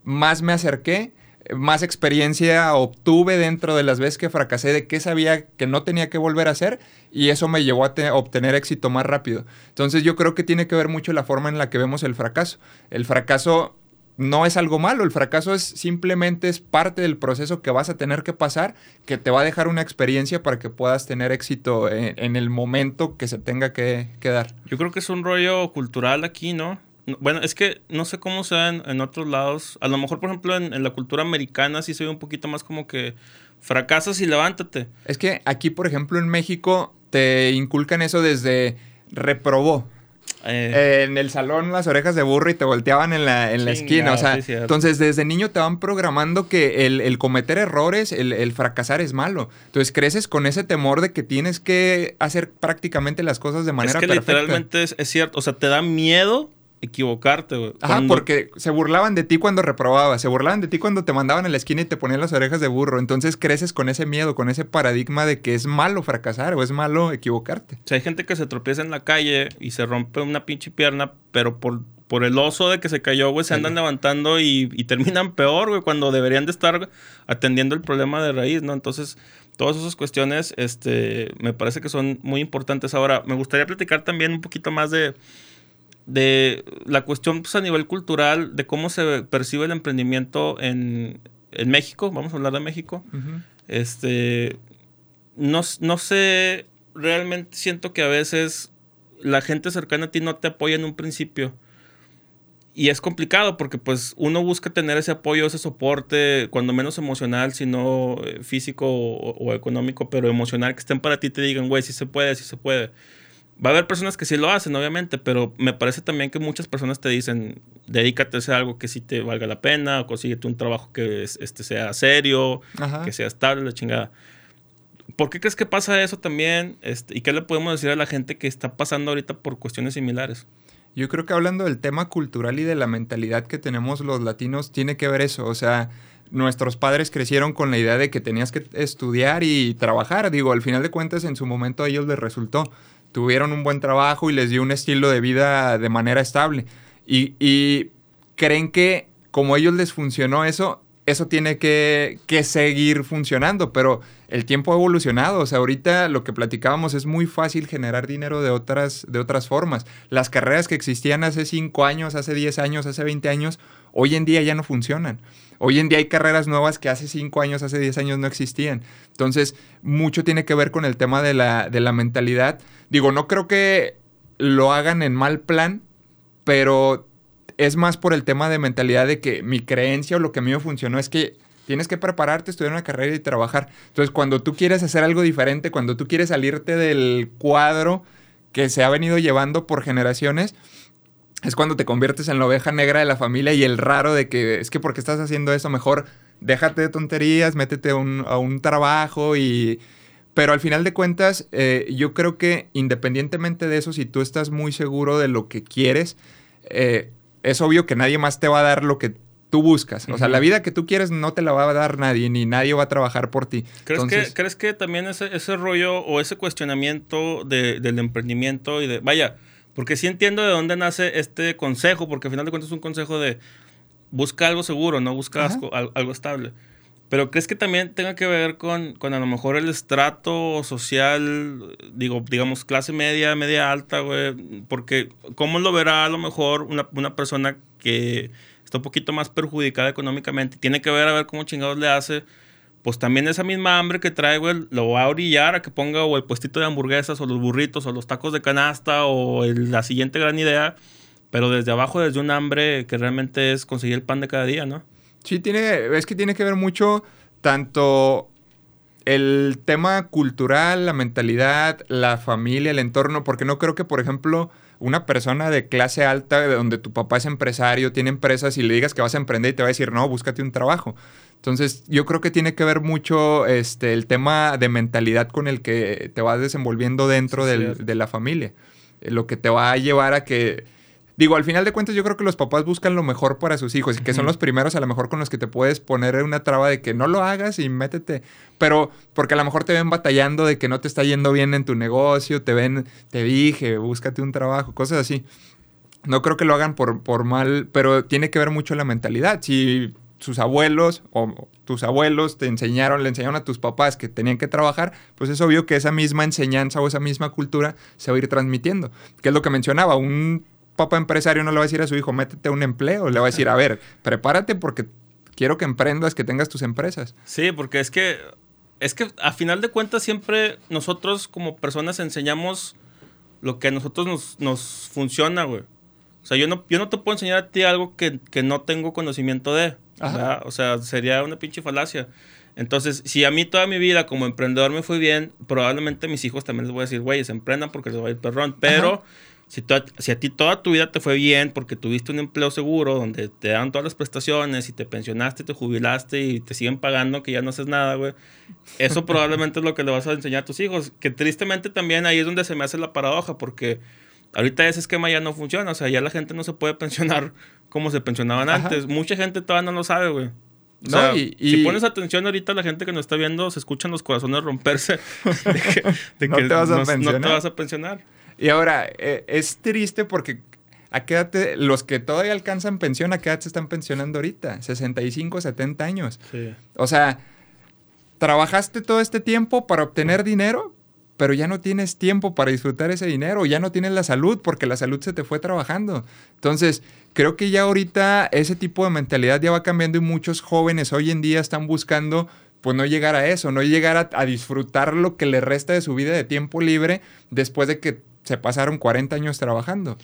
más me acerqué, más experiencia obtuve dentro de las veces que fracasé, de qué sabía que no tenía que volver a hacer, y eso me llevó a, obtener éxito más rápido. Entonces yo creo que tiene que ver mucho la forma en la que vemos el fracaso. El fracaso no es algo malo, el fracaso es simplemente es parte del proceso que vas a tener que pasar, que te va a dejar una experiencia para que puedas tener éxito en, el momento que se tenga que, dar. Yo creo que es un rollo cultural aquí, ¿no? Bueno, es que no sé cómo sea en, otros lados. A lo mejor, por ejemplo, en, la cultura americana sí se ve un poquito más como que fracasas y levántate. Es que aquí, por ejemplo, en México te inculcan eso desde reprobó. Eh. en el salón las orejas de burro y te volteaban en la, en la esquina. O sea, entonces desde niño te van programando que el, cometer errores, el, fracasar es malo. Entonces creces con ese temor de que tienes que hacer prácticamente las cosas de manera es que Literalmente es, es cierto. O sea, te da miedo equivocarte, güey. Ajá, porque se burlaban de ti cuando reprobabas, se burlaban de ti cuando te mandaban a la esquina y te ponían las orejas de burro. Entonces creces con ese miedo, con ese paradigma de que es malo fracasar o es malo equivocarte. O sea, hay gente que se tropieza en la calle y se rompe una pinche pierna, pero por, por el oso de que se cayó, güey, se andan levantando y, y terminan peor, güey, cuando deberían de estar atendiendo el problema de raíz, ¿no? Entonces, todas esas cuestiones, este, me parece que son muy importantes. Ahora, me gustaría platicar también un poquito más de de la cuestión pues, a nivel cultural, de cómo se percibe el emprendimiento en, México, vamos a hablar de México. Este, no, no sé, realmente siento que a veces la gente cercana a ti no te apoya en un principio. Y es complicado porque pues uno busca tener ese apoyo, ese soporte, cuando menos emocional, sino eh, físico o, o, económico, pero emocional, que estén para ti y te digan, güey, sí se puede, sí se puede. Va a haber personas que sí lo hacen, obviamente, pero me parece también que muchas personas te dicen, dedícate a hacer algo que sí te valga la pena, o consíguete un trabajo que este, sea serio, que sea estable, la chingada. ¿Por qué crees que pasa eso también? Este, ¿Y qué le podemos decir a la gente que está pasando ahorita por cuestiones similares? Yo creo que hablando del tema cultural y de la mentalidad que tenemos los latinos, tiene que ver eso. O sea, nuestros padres crecieron con la idea de que tenías que estudiar y trabajar. Digo, al final de cuentas, en su momento a ellos les resultó tuvieron un buen trabajo y les dio un estilo de vida de manera estable. Y, creen que como a ellos les funcionó eso, eso tiene que, seguir funcionando, pero el tiempo ha evolucionado. O sea, ahorita lo que platicábamos es muy fácil generar dinero de otras, de otras formas. Las carreras que existían hace 5 años, hace 10 años, hace 20 años, hoy en día ya no funcionan. Hoy en día hay carreras nuevas que hace 5 años, hace 10 años no existían. Entonces, mucho tiene que ver con el tema de la, de la mentalidad. Digo, no creo que lo hagan en mal plan, pero es más por el tema de mentalidad de que mi creencia o lo que a mí me funcionó es que tienes que prepararte, estudiar una carrera y trabajar. Entonces, cuando tú quieres hacer algo diferente, cuando tú quieres salirte del cuadro que se ha venido llevando por generaciones, es cuando te conviertes en la oveja negra de la familia y el raro de que es que porque estás haciendo eso, mejor déjate de tonterías, métete a un trabajo y... Pero al final de cuentas, eh, yo creo que independientemente de eso, si tú estás muy seguro de lo que quieres, eh, es obvio que nadie más te va a dar lo que tú buscas. O sea, la vida que tú quieres no te la va a dar nadie, ni nadie va a trabajar por ti. ¿Crees, que, ¿crees que también ese, ese rollo o ese cuestionamiento del emprendimiento y de... Vaya, porque sí entiendo de dónde nace este consejo, porque al final de cuentas es un consejo de busca algo seguro, no busca algo, estable. Pero ¿crees que también tenga que ver con, con, a lo mejor el estrato social, digo, digamos, clase media, media alta, güey? Porque ¿cómo lo verá a lo mejor una, una, persona que está un poquito más perjudicada económicamente? Tiene que ver a ver cómo chingados le hace pues también esa misma hambre que trae, güey, lo va a orillar a que ponga o el puestito de hamburguesas o los burritos o los tacos de canasta o la siguiente gran idea, pero desde abajo, desde un hambre que realmente es conseguir el pan de cada día, ¿no? Sí, tiene, es que tiene que ver mucho tanto el tema cultural, la mentalidad, la familia, el entorno, porque no creo que, por ejemplo, una persona de clase alta, de donde tu papá es empresario, tiene empresas y le digas que vas a emprender y te va a decir, no, búscate un trabajo. Entonces, yo creo que tiene que ver mucho este, el tema de mentalidad con el que te vas desenvolviendo dentro de la familia. Eh, lo que te va a llevar a que Digo, al final de cuentas yo creo que los papás buscan lo mejor para sus hijos y que son los primeros a lo mejor con los que te puedes poner una traba de que no lo hagas y métete. Pero porque a lo mejor te ven batallando de que no te está yendo bien en tu negocio, te ven, te dije, búscate un trabajo, cosas así. No creo que lo hagan por, por mal, pero tiene que ver mucho la mentalidad. Si sus abuelos o tus abuelos te enseñaron, le enseñaron a tus papás que tenían que trabajar, pues es obvio que esa misma enseñanza o esa misma cultura se va a ir transmitiendo. Que es lo que mencionaba, un papá empresario no le va a decir a su hijo, métete a un empleo. Le va a decir, a ver, prepárate porque quiero que emprendas, que tengas tus empresas. Sí, porque es que, es que a final de cuentas siempre nosotros como personas enseñamos lo que a nosotros nos, nos funciona, güey. O sea, yo no, yo no te puedo enseñar a ti algo que, que no tengo conocimiento de. O sea, sería una pinche falacia. Entonces, si a mí toda mi vida como emprendedor me fue bien, probablemente a mis hijos también les voy a decir, güey, se emprendan porque les va a ir perrón. Pero si, si, a ti toda tu vida te fue bien porque tuviste un empleo seguro donde te dan todas las prestaciones y te pensionaste, te jubilaste y te siguen pagando que ya no haces nada, güey. Eso probablemente es lo que le vas a enseñar a tus hijos. Que tristemente también ahí es donde se me hace la paradoja porque ahorita ese esquema ya no funciona. O sea, ya la gente no se puede pensionar como se pensionaban antes. Mucha gente todavía no lo sabe, güey. no, y, si pones atención ahorita la gente que nos está viendo, se escuchan los corazones romperse de que, no, te vas a pensionar. no te vas a pensionar. Y ahora, eh, es triste porque ¿a qué edad los que todavía alcanzan pensión, a qué edad se están pensionando ahorita? 65, 70 años. Sí. O sea, trabajaste todo este tiempo para obtener dinero, pero ya no tienes tiempo para disfrutar ese dinero, ya no tienes la salud porque la salud se te fue trabajando. Entonces, creo que ya ahorita ese tipo de mentalidad ya va cambiando y muchos jóvenes hoy en día están buscando pues no llegar a eso, no llegar a, disfrutar lo que le resta de su vida de tiempo libre después de que se pasaron 40 años trabajando.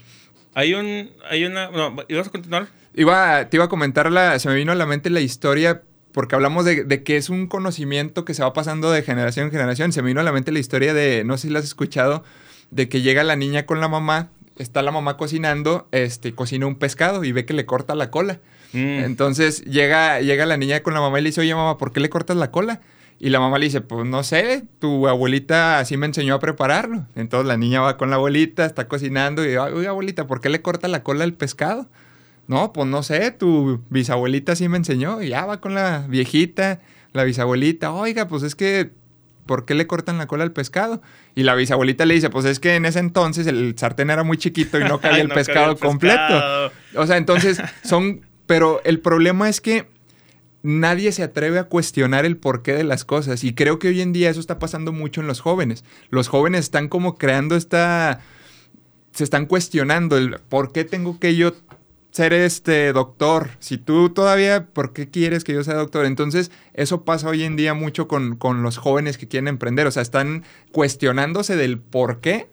Hay un, hay una, no, ¿ibas a continuar? Iba, te iba a comentar, la, se me vino a la mente la historia porque hablamos de, que es un conocimiento que se va pasando de generación en generación. Se me vino a la mente la historia de, no sé si la has escuchado, de que llega la niña con la mamá, está la mamá cocinando, este, cocina un pescado y ve que le corta la cola. Mm. Entonces llega, llega la niña con la mamá y le dice, oye mamá, ¿por qué le cortas la cola? Y la mamá le dice, pues no sé, tu abuelita así me enseñó a prepararlo. Entonces la niña va con la abuelita, está cocinando y dice, oye abuelita, ¿por qué le corta la cola al pescado? No, pues no sé, tu bisabuelita sí me enseñó. Y ya va con la viejita, la bisabuelita. Oiga, pues es que, ¿por qué le cortan la cola al pescado? Y la bisabuelita le dice, pues es que en ese entonces el sartén era muy chiquito y no cabía el pescado completo. O sea, entonces son... Pero el problema es que nadie se atreve a cuestionar el porqué de las cosas. Y creo que hoy en día eso está pasando mucho en los jóvenes. Los jóvenes están como creando esta... Se están cuestionando el por qué tengo que yo ser este doctor. Si tú todavía, ¿por qué quieres que yo sea doctor? Entonces, eso pasa hoy en día mucho con, los jóvenes que quieren emprender. O sea, están cuestionándose del por qué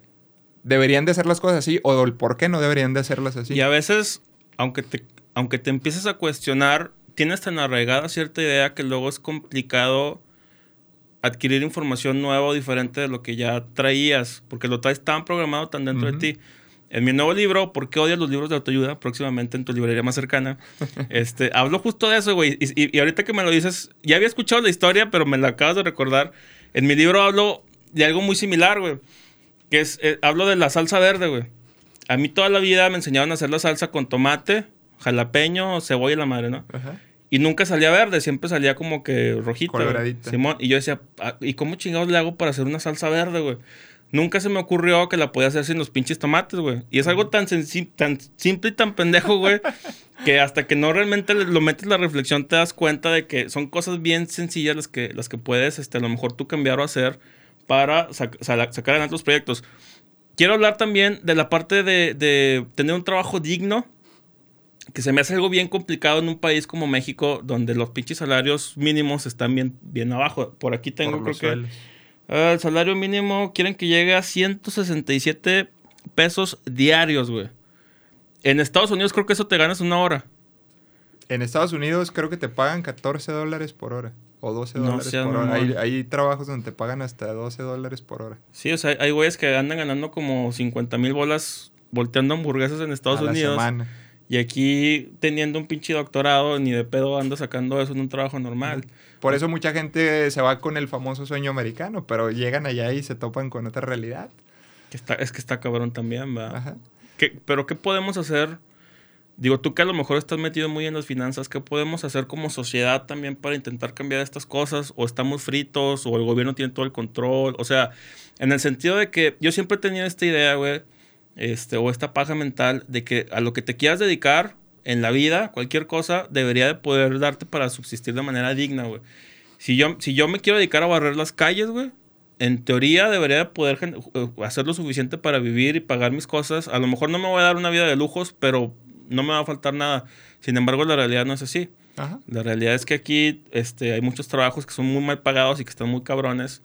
deberían de hacer las cosas así o del por qué no deberían de hacerlas así. Y a veces, aunque te, aunque te empieces a cuestionar, tienes tan arraigada cierta idea que luego es complicado adquirir información nueva o diferente de lo que ya traías, porque lo traes tan programado tan dentro de ti. En mi nuevo libro, ¿Por qué odias los libros de autoayuda? Próximamente en tu librería más cercana. este, hablo justo de eso, güey. Y, ahorita que me lo dices, ya había escuchado la historia, pero me la acabas de recordar. En mi libro hablo de algo muy similar, güey. Que es, eh, hablo de la salsa verde, güey. A mí toda la vida me enseñaron a hacer la salsa con tomate, jalapeño, cebolla y la madre, ¿no? Ajá. Y nunca salía verde, siempre salía como que rojita. Simón. Y yo decía, ah, ¿y cómo chingados le hago para hacer una salsa verde, güey? Nunca se me ocurrió que la podía hacer sin los pinches tomates, güey. Y es algo tan, tan simple y tan pendejo, güey, que hasta que no realmente lo metes la reflexión te das cuenta de que son cosas bien sencillas las que, las que puedes, este, a lo mejor tú cambiar o hacer para sacar adelante los proyectos. Quiero hablar también de la parte de, de tener un trabajo digno, que se me hace algo bien complicado en un país como México, donde los pinches salarios mínimos están bien, bien abajo. Por aquí tengo, creo que el salario mínimo quieren que llegue a 167 pesos diarios, güey. En Estados Unidos creo que eso te ganas una hora. En Estados Unidos creo que te pagan 14 dólares por hora. O 12 dólares por hora. Hay, trabajos donde te pagan hasta 12 dólares por hora. Sí, o sea, hay güeyes que andan ganando como 50 mil bolas volteando hamburguesas en Estados Unidos. Y aquí, teniendo un pinche doctorado, ni de pedo anda sacando eso en un trabajo normal. Por eso mucha gente se va con el famoso sueño americano, pero llegan allá y se topan con otra realidad. está, es que está cabrón también, ¿verdad? pero ¿qué podemos hacer? Digo, tú que a lo mejor estás metido muy en las finanzas, ¿qué podemos hacer como sociedad también para intentar cambiar estas cosas? ¿O estamos fritos? ¿O el gobierno tiene todo el control? O sea, en el sentido de que yo siempre he tenido esta idea, güey, este, o esta paja mental de que a lo que te quieras dedicar en la vida, cualquier cosa, debería de poder darte para subsistir de manera digna, güey. Si yo, si yo me quiero dedicar a barrer las calles, güey, en teoría debería poder eh, hacer lo suficiente para vivir y pagar mis cosas. A lo mejor no me voy a dar una vida de lujos, pero no me va a faltar nada. Sin embargo, la realidad no es así. La realidad es que aquí este, hay muchos trabajos que son muy mal pagados y que están muy cabrones.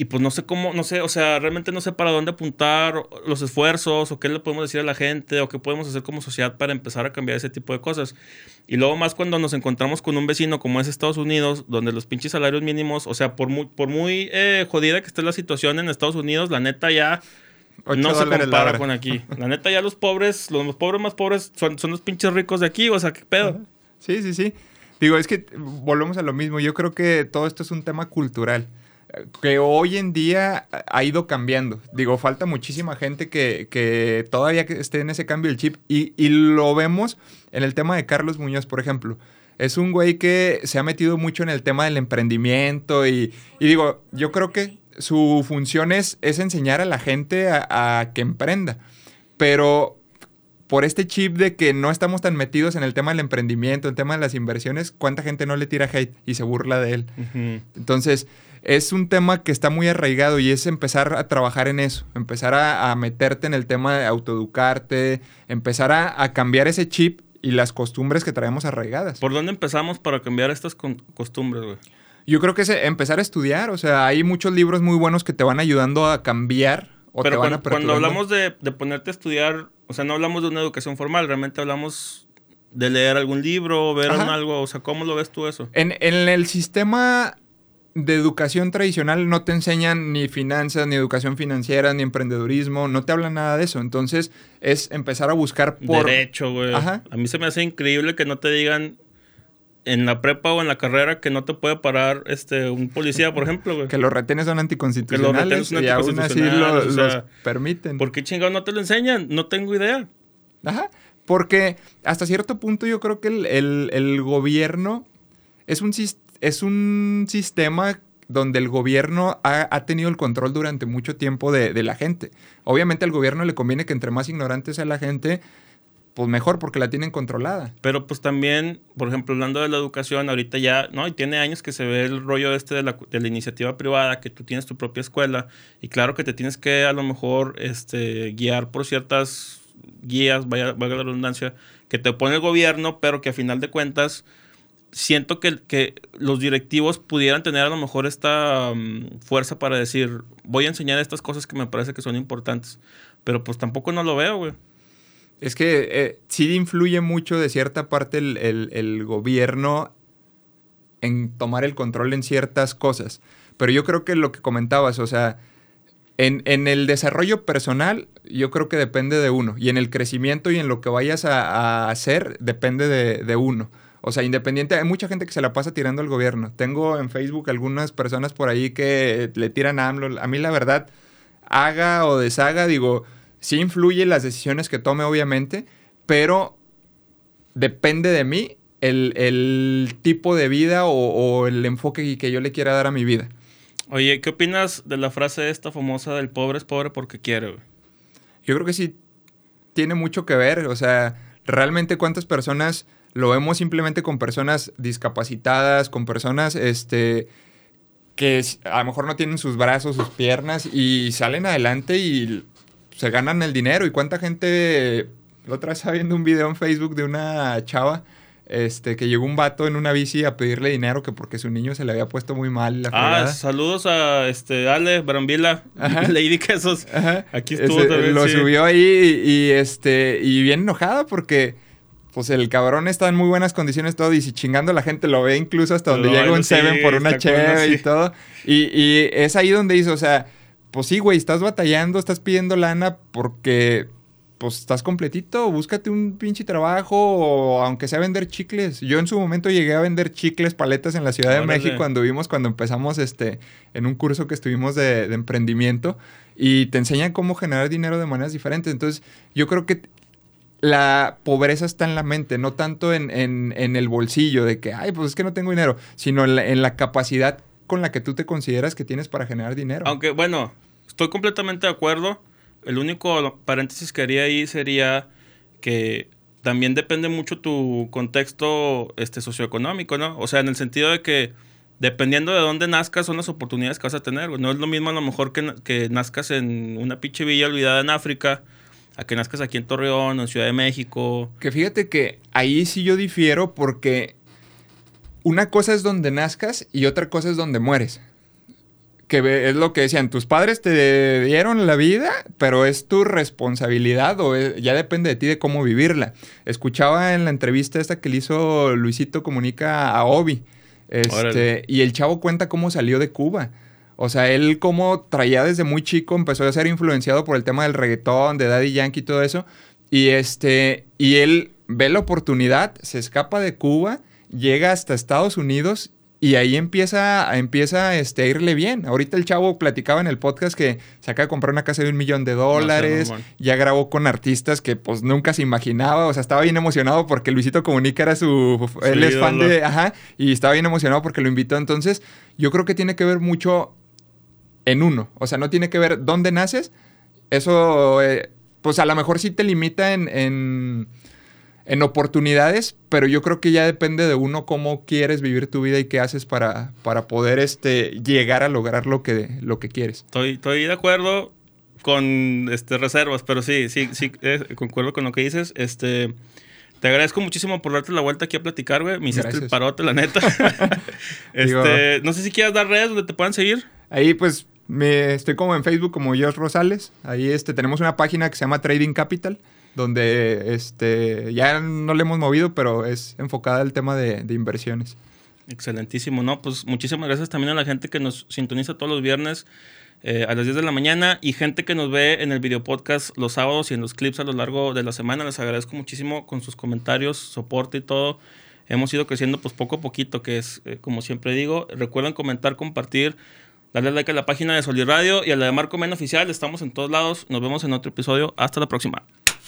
Y pues no sé cómo, no sé, o sea, realmente no sé para dónde apuntar los esfuerzos o qué le podemos decir a la gente o qué podemos hacer como sociedad para empezar a cambiar ese tipo de cosas. Y luego más cuando nos encontramos con un vecino como es Estados Unidos, donde los pinches salarios mínimos, o sea, por muy, por muy eh, jodida que esté la situación en Estados Unidos, la neta ya no se compara con aquí. La neta ya los pobres, los, pobres más pobres son, son los pinches ricos de aquí, o sea, qué pedo. Sí, sí, sí. Digo, es que volvemos a lo mismo. Yo creo que todo esto es un tema cultural que hoy en día ha ido cambiando. Digo, falta muchísima gente que, todavía esté en ese cambio del chip y, lo vemos en el tema de Carlos Muñoz, por ejemplo. Es un güey que se ha metido mucho en el tema del emprendimiento y, digo, yo creo que su función es, es enseñar a la gente a, a que emprenda. Pero por este chip de que no estamos tan metidos en el tema del emprendimiento, en el tema de las inversiones, ¿cuánta gente no le tira hate y se burla de él? Entonces, es un tema que está muy arraigado y es empezar a trabajar en eso, empezar a, meterte en el tema de autoeducarte, empezar a, cambiar ese chip y las costumbres que traemos arraigadas. ¿Por dónde empezamos para cambiar estas costumbres, güey? Yo creo que es empezar a estudiar, o sea, hay muchos libros muy buenos que te van ayudando a cambiar o Pero te van cuando, cuando hablamos de, de ponerte a estudiar, o sea, no hablamos de una educación formal, realmente hablamos de leer algún libro, ver algo, o sea, ¿cómo lo ves tú eso? En, en, el sistema de educación tradicional no te enseñan ni finanzas, ni educación financiera, ni emprendedurismo, no te hablan nada de eso. Entonces es empezar a buscar por... Derecho, güey. A mí se me hace increíble que no te digan en la prepa o en la carrera que no te puede parar este un policía, por ejemplo, güey. que los retenes son anticonstitucionales. Que los retenes son anticonstitucionales. Y aún así los permiten. ¿Por qué chingados no te lo enseñan? No tengo idea. Ajá. Porque hasta cierto punto yo creo que el, gobierno es un, es un sistema donde el gobierno ha, tenido el control durante mucho tiempo de, de, la gente. Obviamente al gobierno le conviene que entre más ignorantes sea la gente, pues mejor porque la tienen controlada. Pero pues también, por ejemplo, hablando de la educación, ahorita ya, ¿no? Y tiene años que se ve el rollo este de la, de la iniciativa privada, que tú tienes tu propia escuela y claro que te tienes que a lo mejor este, guiar por ciertas guías, vaya, valga la redundancia, que te pone el gobierno, pero que a final de cuentas siento que, que los directivos pudieran tener a lo mejor esta mm, fuerza para decir, voy a enseñar estas cosas que me parece que son importantes, pero pues tampoco no lo veo, güey. Es que eh, sí influye mucho de cierta parte el, gobierno en tomar el control en ciertas cosas. Pero yo creo que lo que comentabas, o sea, en, el desarrollo personal, yo creo que depende de uno. Y en el crecimiento y en lo que vayas a, hacer, depende de, de, uno. O sea, independiente, hay mucha gente que se la pasa tirando al gobierno. Tengo en Facebook algunas personas por ahí que le tiran a AMLO. A mí, la verdad, haga o deshaga, digo, sí influye las decisiones que tome, obviamente, pero depende de mí el, tipo de vida o, el enfoque que yo le quiera dar a mi vida. Oye, ¿qué opinas de la frase esta famosa del pobre es pobre porque quiere? Yo creo que sí tiene mucho que ver. O sea, realmente cuántas personas lo vemos simplemente con personas discapacitadas, con personas este, que a lo mejor no tienen sus brazos, sus piernas y salen adelante y se ganan el dinero. ¿Y cuánta gente? La otra vez estaba viendo un video en Facebook de una chava este, que llegó un vato en una bici a pedirle dinero que porque su niño se le había puesto muy mal. La ah, saludos a este Ale Brambila, Lady Quesos. Aquí estuvo también. Lo subió ahí y, este y bien enojada porque pues el cabrón está en muy buenas condiciones todo y si chingando la gente lo ve incluso hasta donde llega un Seven por una cheve y todo. Y, y es ahí donde dice, o sea, pues sí, güey, estás batallando, estás pidiendo lana porque pues estás completito, búscate un pinche trabajo o aunque sea vender chicles. Yo en su momento llegué a vender chicles, paletas en la Ciudad de México cuando vimos, cuando empezamos este, en un curso que estuvimos de, emprendimiento y te enseñan cómo generar dinero de maneras diferentes. Entonces yo creo que la pobreza está en la mente, no tanto en, el bolsillo de que, ay, pues es que no tengo dinero, sino en la, en la capacidad con la que tú te consideras que tienes para generar dinero. Aunque, bueno, estoy completamente de acuerdo. El único paréntesis que haría ahí sería que también depende mucho tu contexto este, socioeconómico, ¿no? O sea, en el sentido de que dependiendo de dónde nazcas, son las oportunidades que vas a tener. No es lo mismo a lo mejor que, que nazcas en una pinche villa olvidada en África, a que nazcas aquí en Torreón, en Ciudad de México. Que fíjate que ahí sí yo difiero porque una cosa es donde nazcas y otra cosa es donde mueres que es lo que decían, tus padres te dieron la vida, pero es tu responsabilidad o ya depende de ti de cómo vivirla. Escuchaba en la entrevista esta que le hizo Luisito Comunica a Obi, este, y el chavo cuenta cómo salió de Cuba. O sea, él como traía desde muy chico, empezó a ser influenciado por el tema del reggaetón, de Daddy Yankee y todo eso, y este, y él ve la oportunidad, se escapa de Cuba, llega hasta Estados Unidos y ahí empieza, empieza este, a irle bien. Ahorita el chavo platicaba en el podcast que se acaba de comprar una casa de un millón de dólares. ya grabó con artistas que pues nunca se imaginaba. O sea, estaba bien emocionado porque Luisito Comunica era su... él es fan de... Ajá. Y estaba bien emocionado porque lo invitó. Entonces, yo creo que tiene que ver mucho en uno. O sea, no tiene que ver dónde naces. Eso, eh, pues a lo mejor sí te limita en en oportunidades, pero yo creo que ya depende de uno cómo quieres vivir tu vida y qué haces para, para poder este, llegar a lograr lo que, lo que quieres. Estoy, estoy de acuerdo con este, reservas, pero sí, sí, sí, eh, concuerdo con lo que dices. Este, te agradezco muchísimo por darte la vuelta aquí a platicar, güey. Me hiciste el parote, la neta. este, no sé si quieras dar redes donde te puedan seguir. Ahí, pues, me, estoy como en Facebook como Josh Rosales. Ahí este, tenemos una página que se llama Trading Capital donde este, ya no le hemos movido, pero es enfocada al tema de, inversiones. Excelentísimo, ¿no? Pues muchísimas gracias también a la gente que nos sintoniza todos los viernes eh, a las 10 de la mañana y gente que nos ve en el video podcast los sábados y en los clips a lo largo de la semana. Les agradezco muchísimo con sus comentarios, soporte y todo. Hemos ido creciendo pues poco a poquito, que es eh, como siempre digo. Recuerden comentar, compartir, darle like a la página de Solid Radio y a la de Marco Men Oficial. Estamos en todos lados. Nos vemos en otro episodio. Hasta la próxima.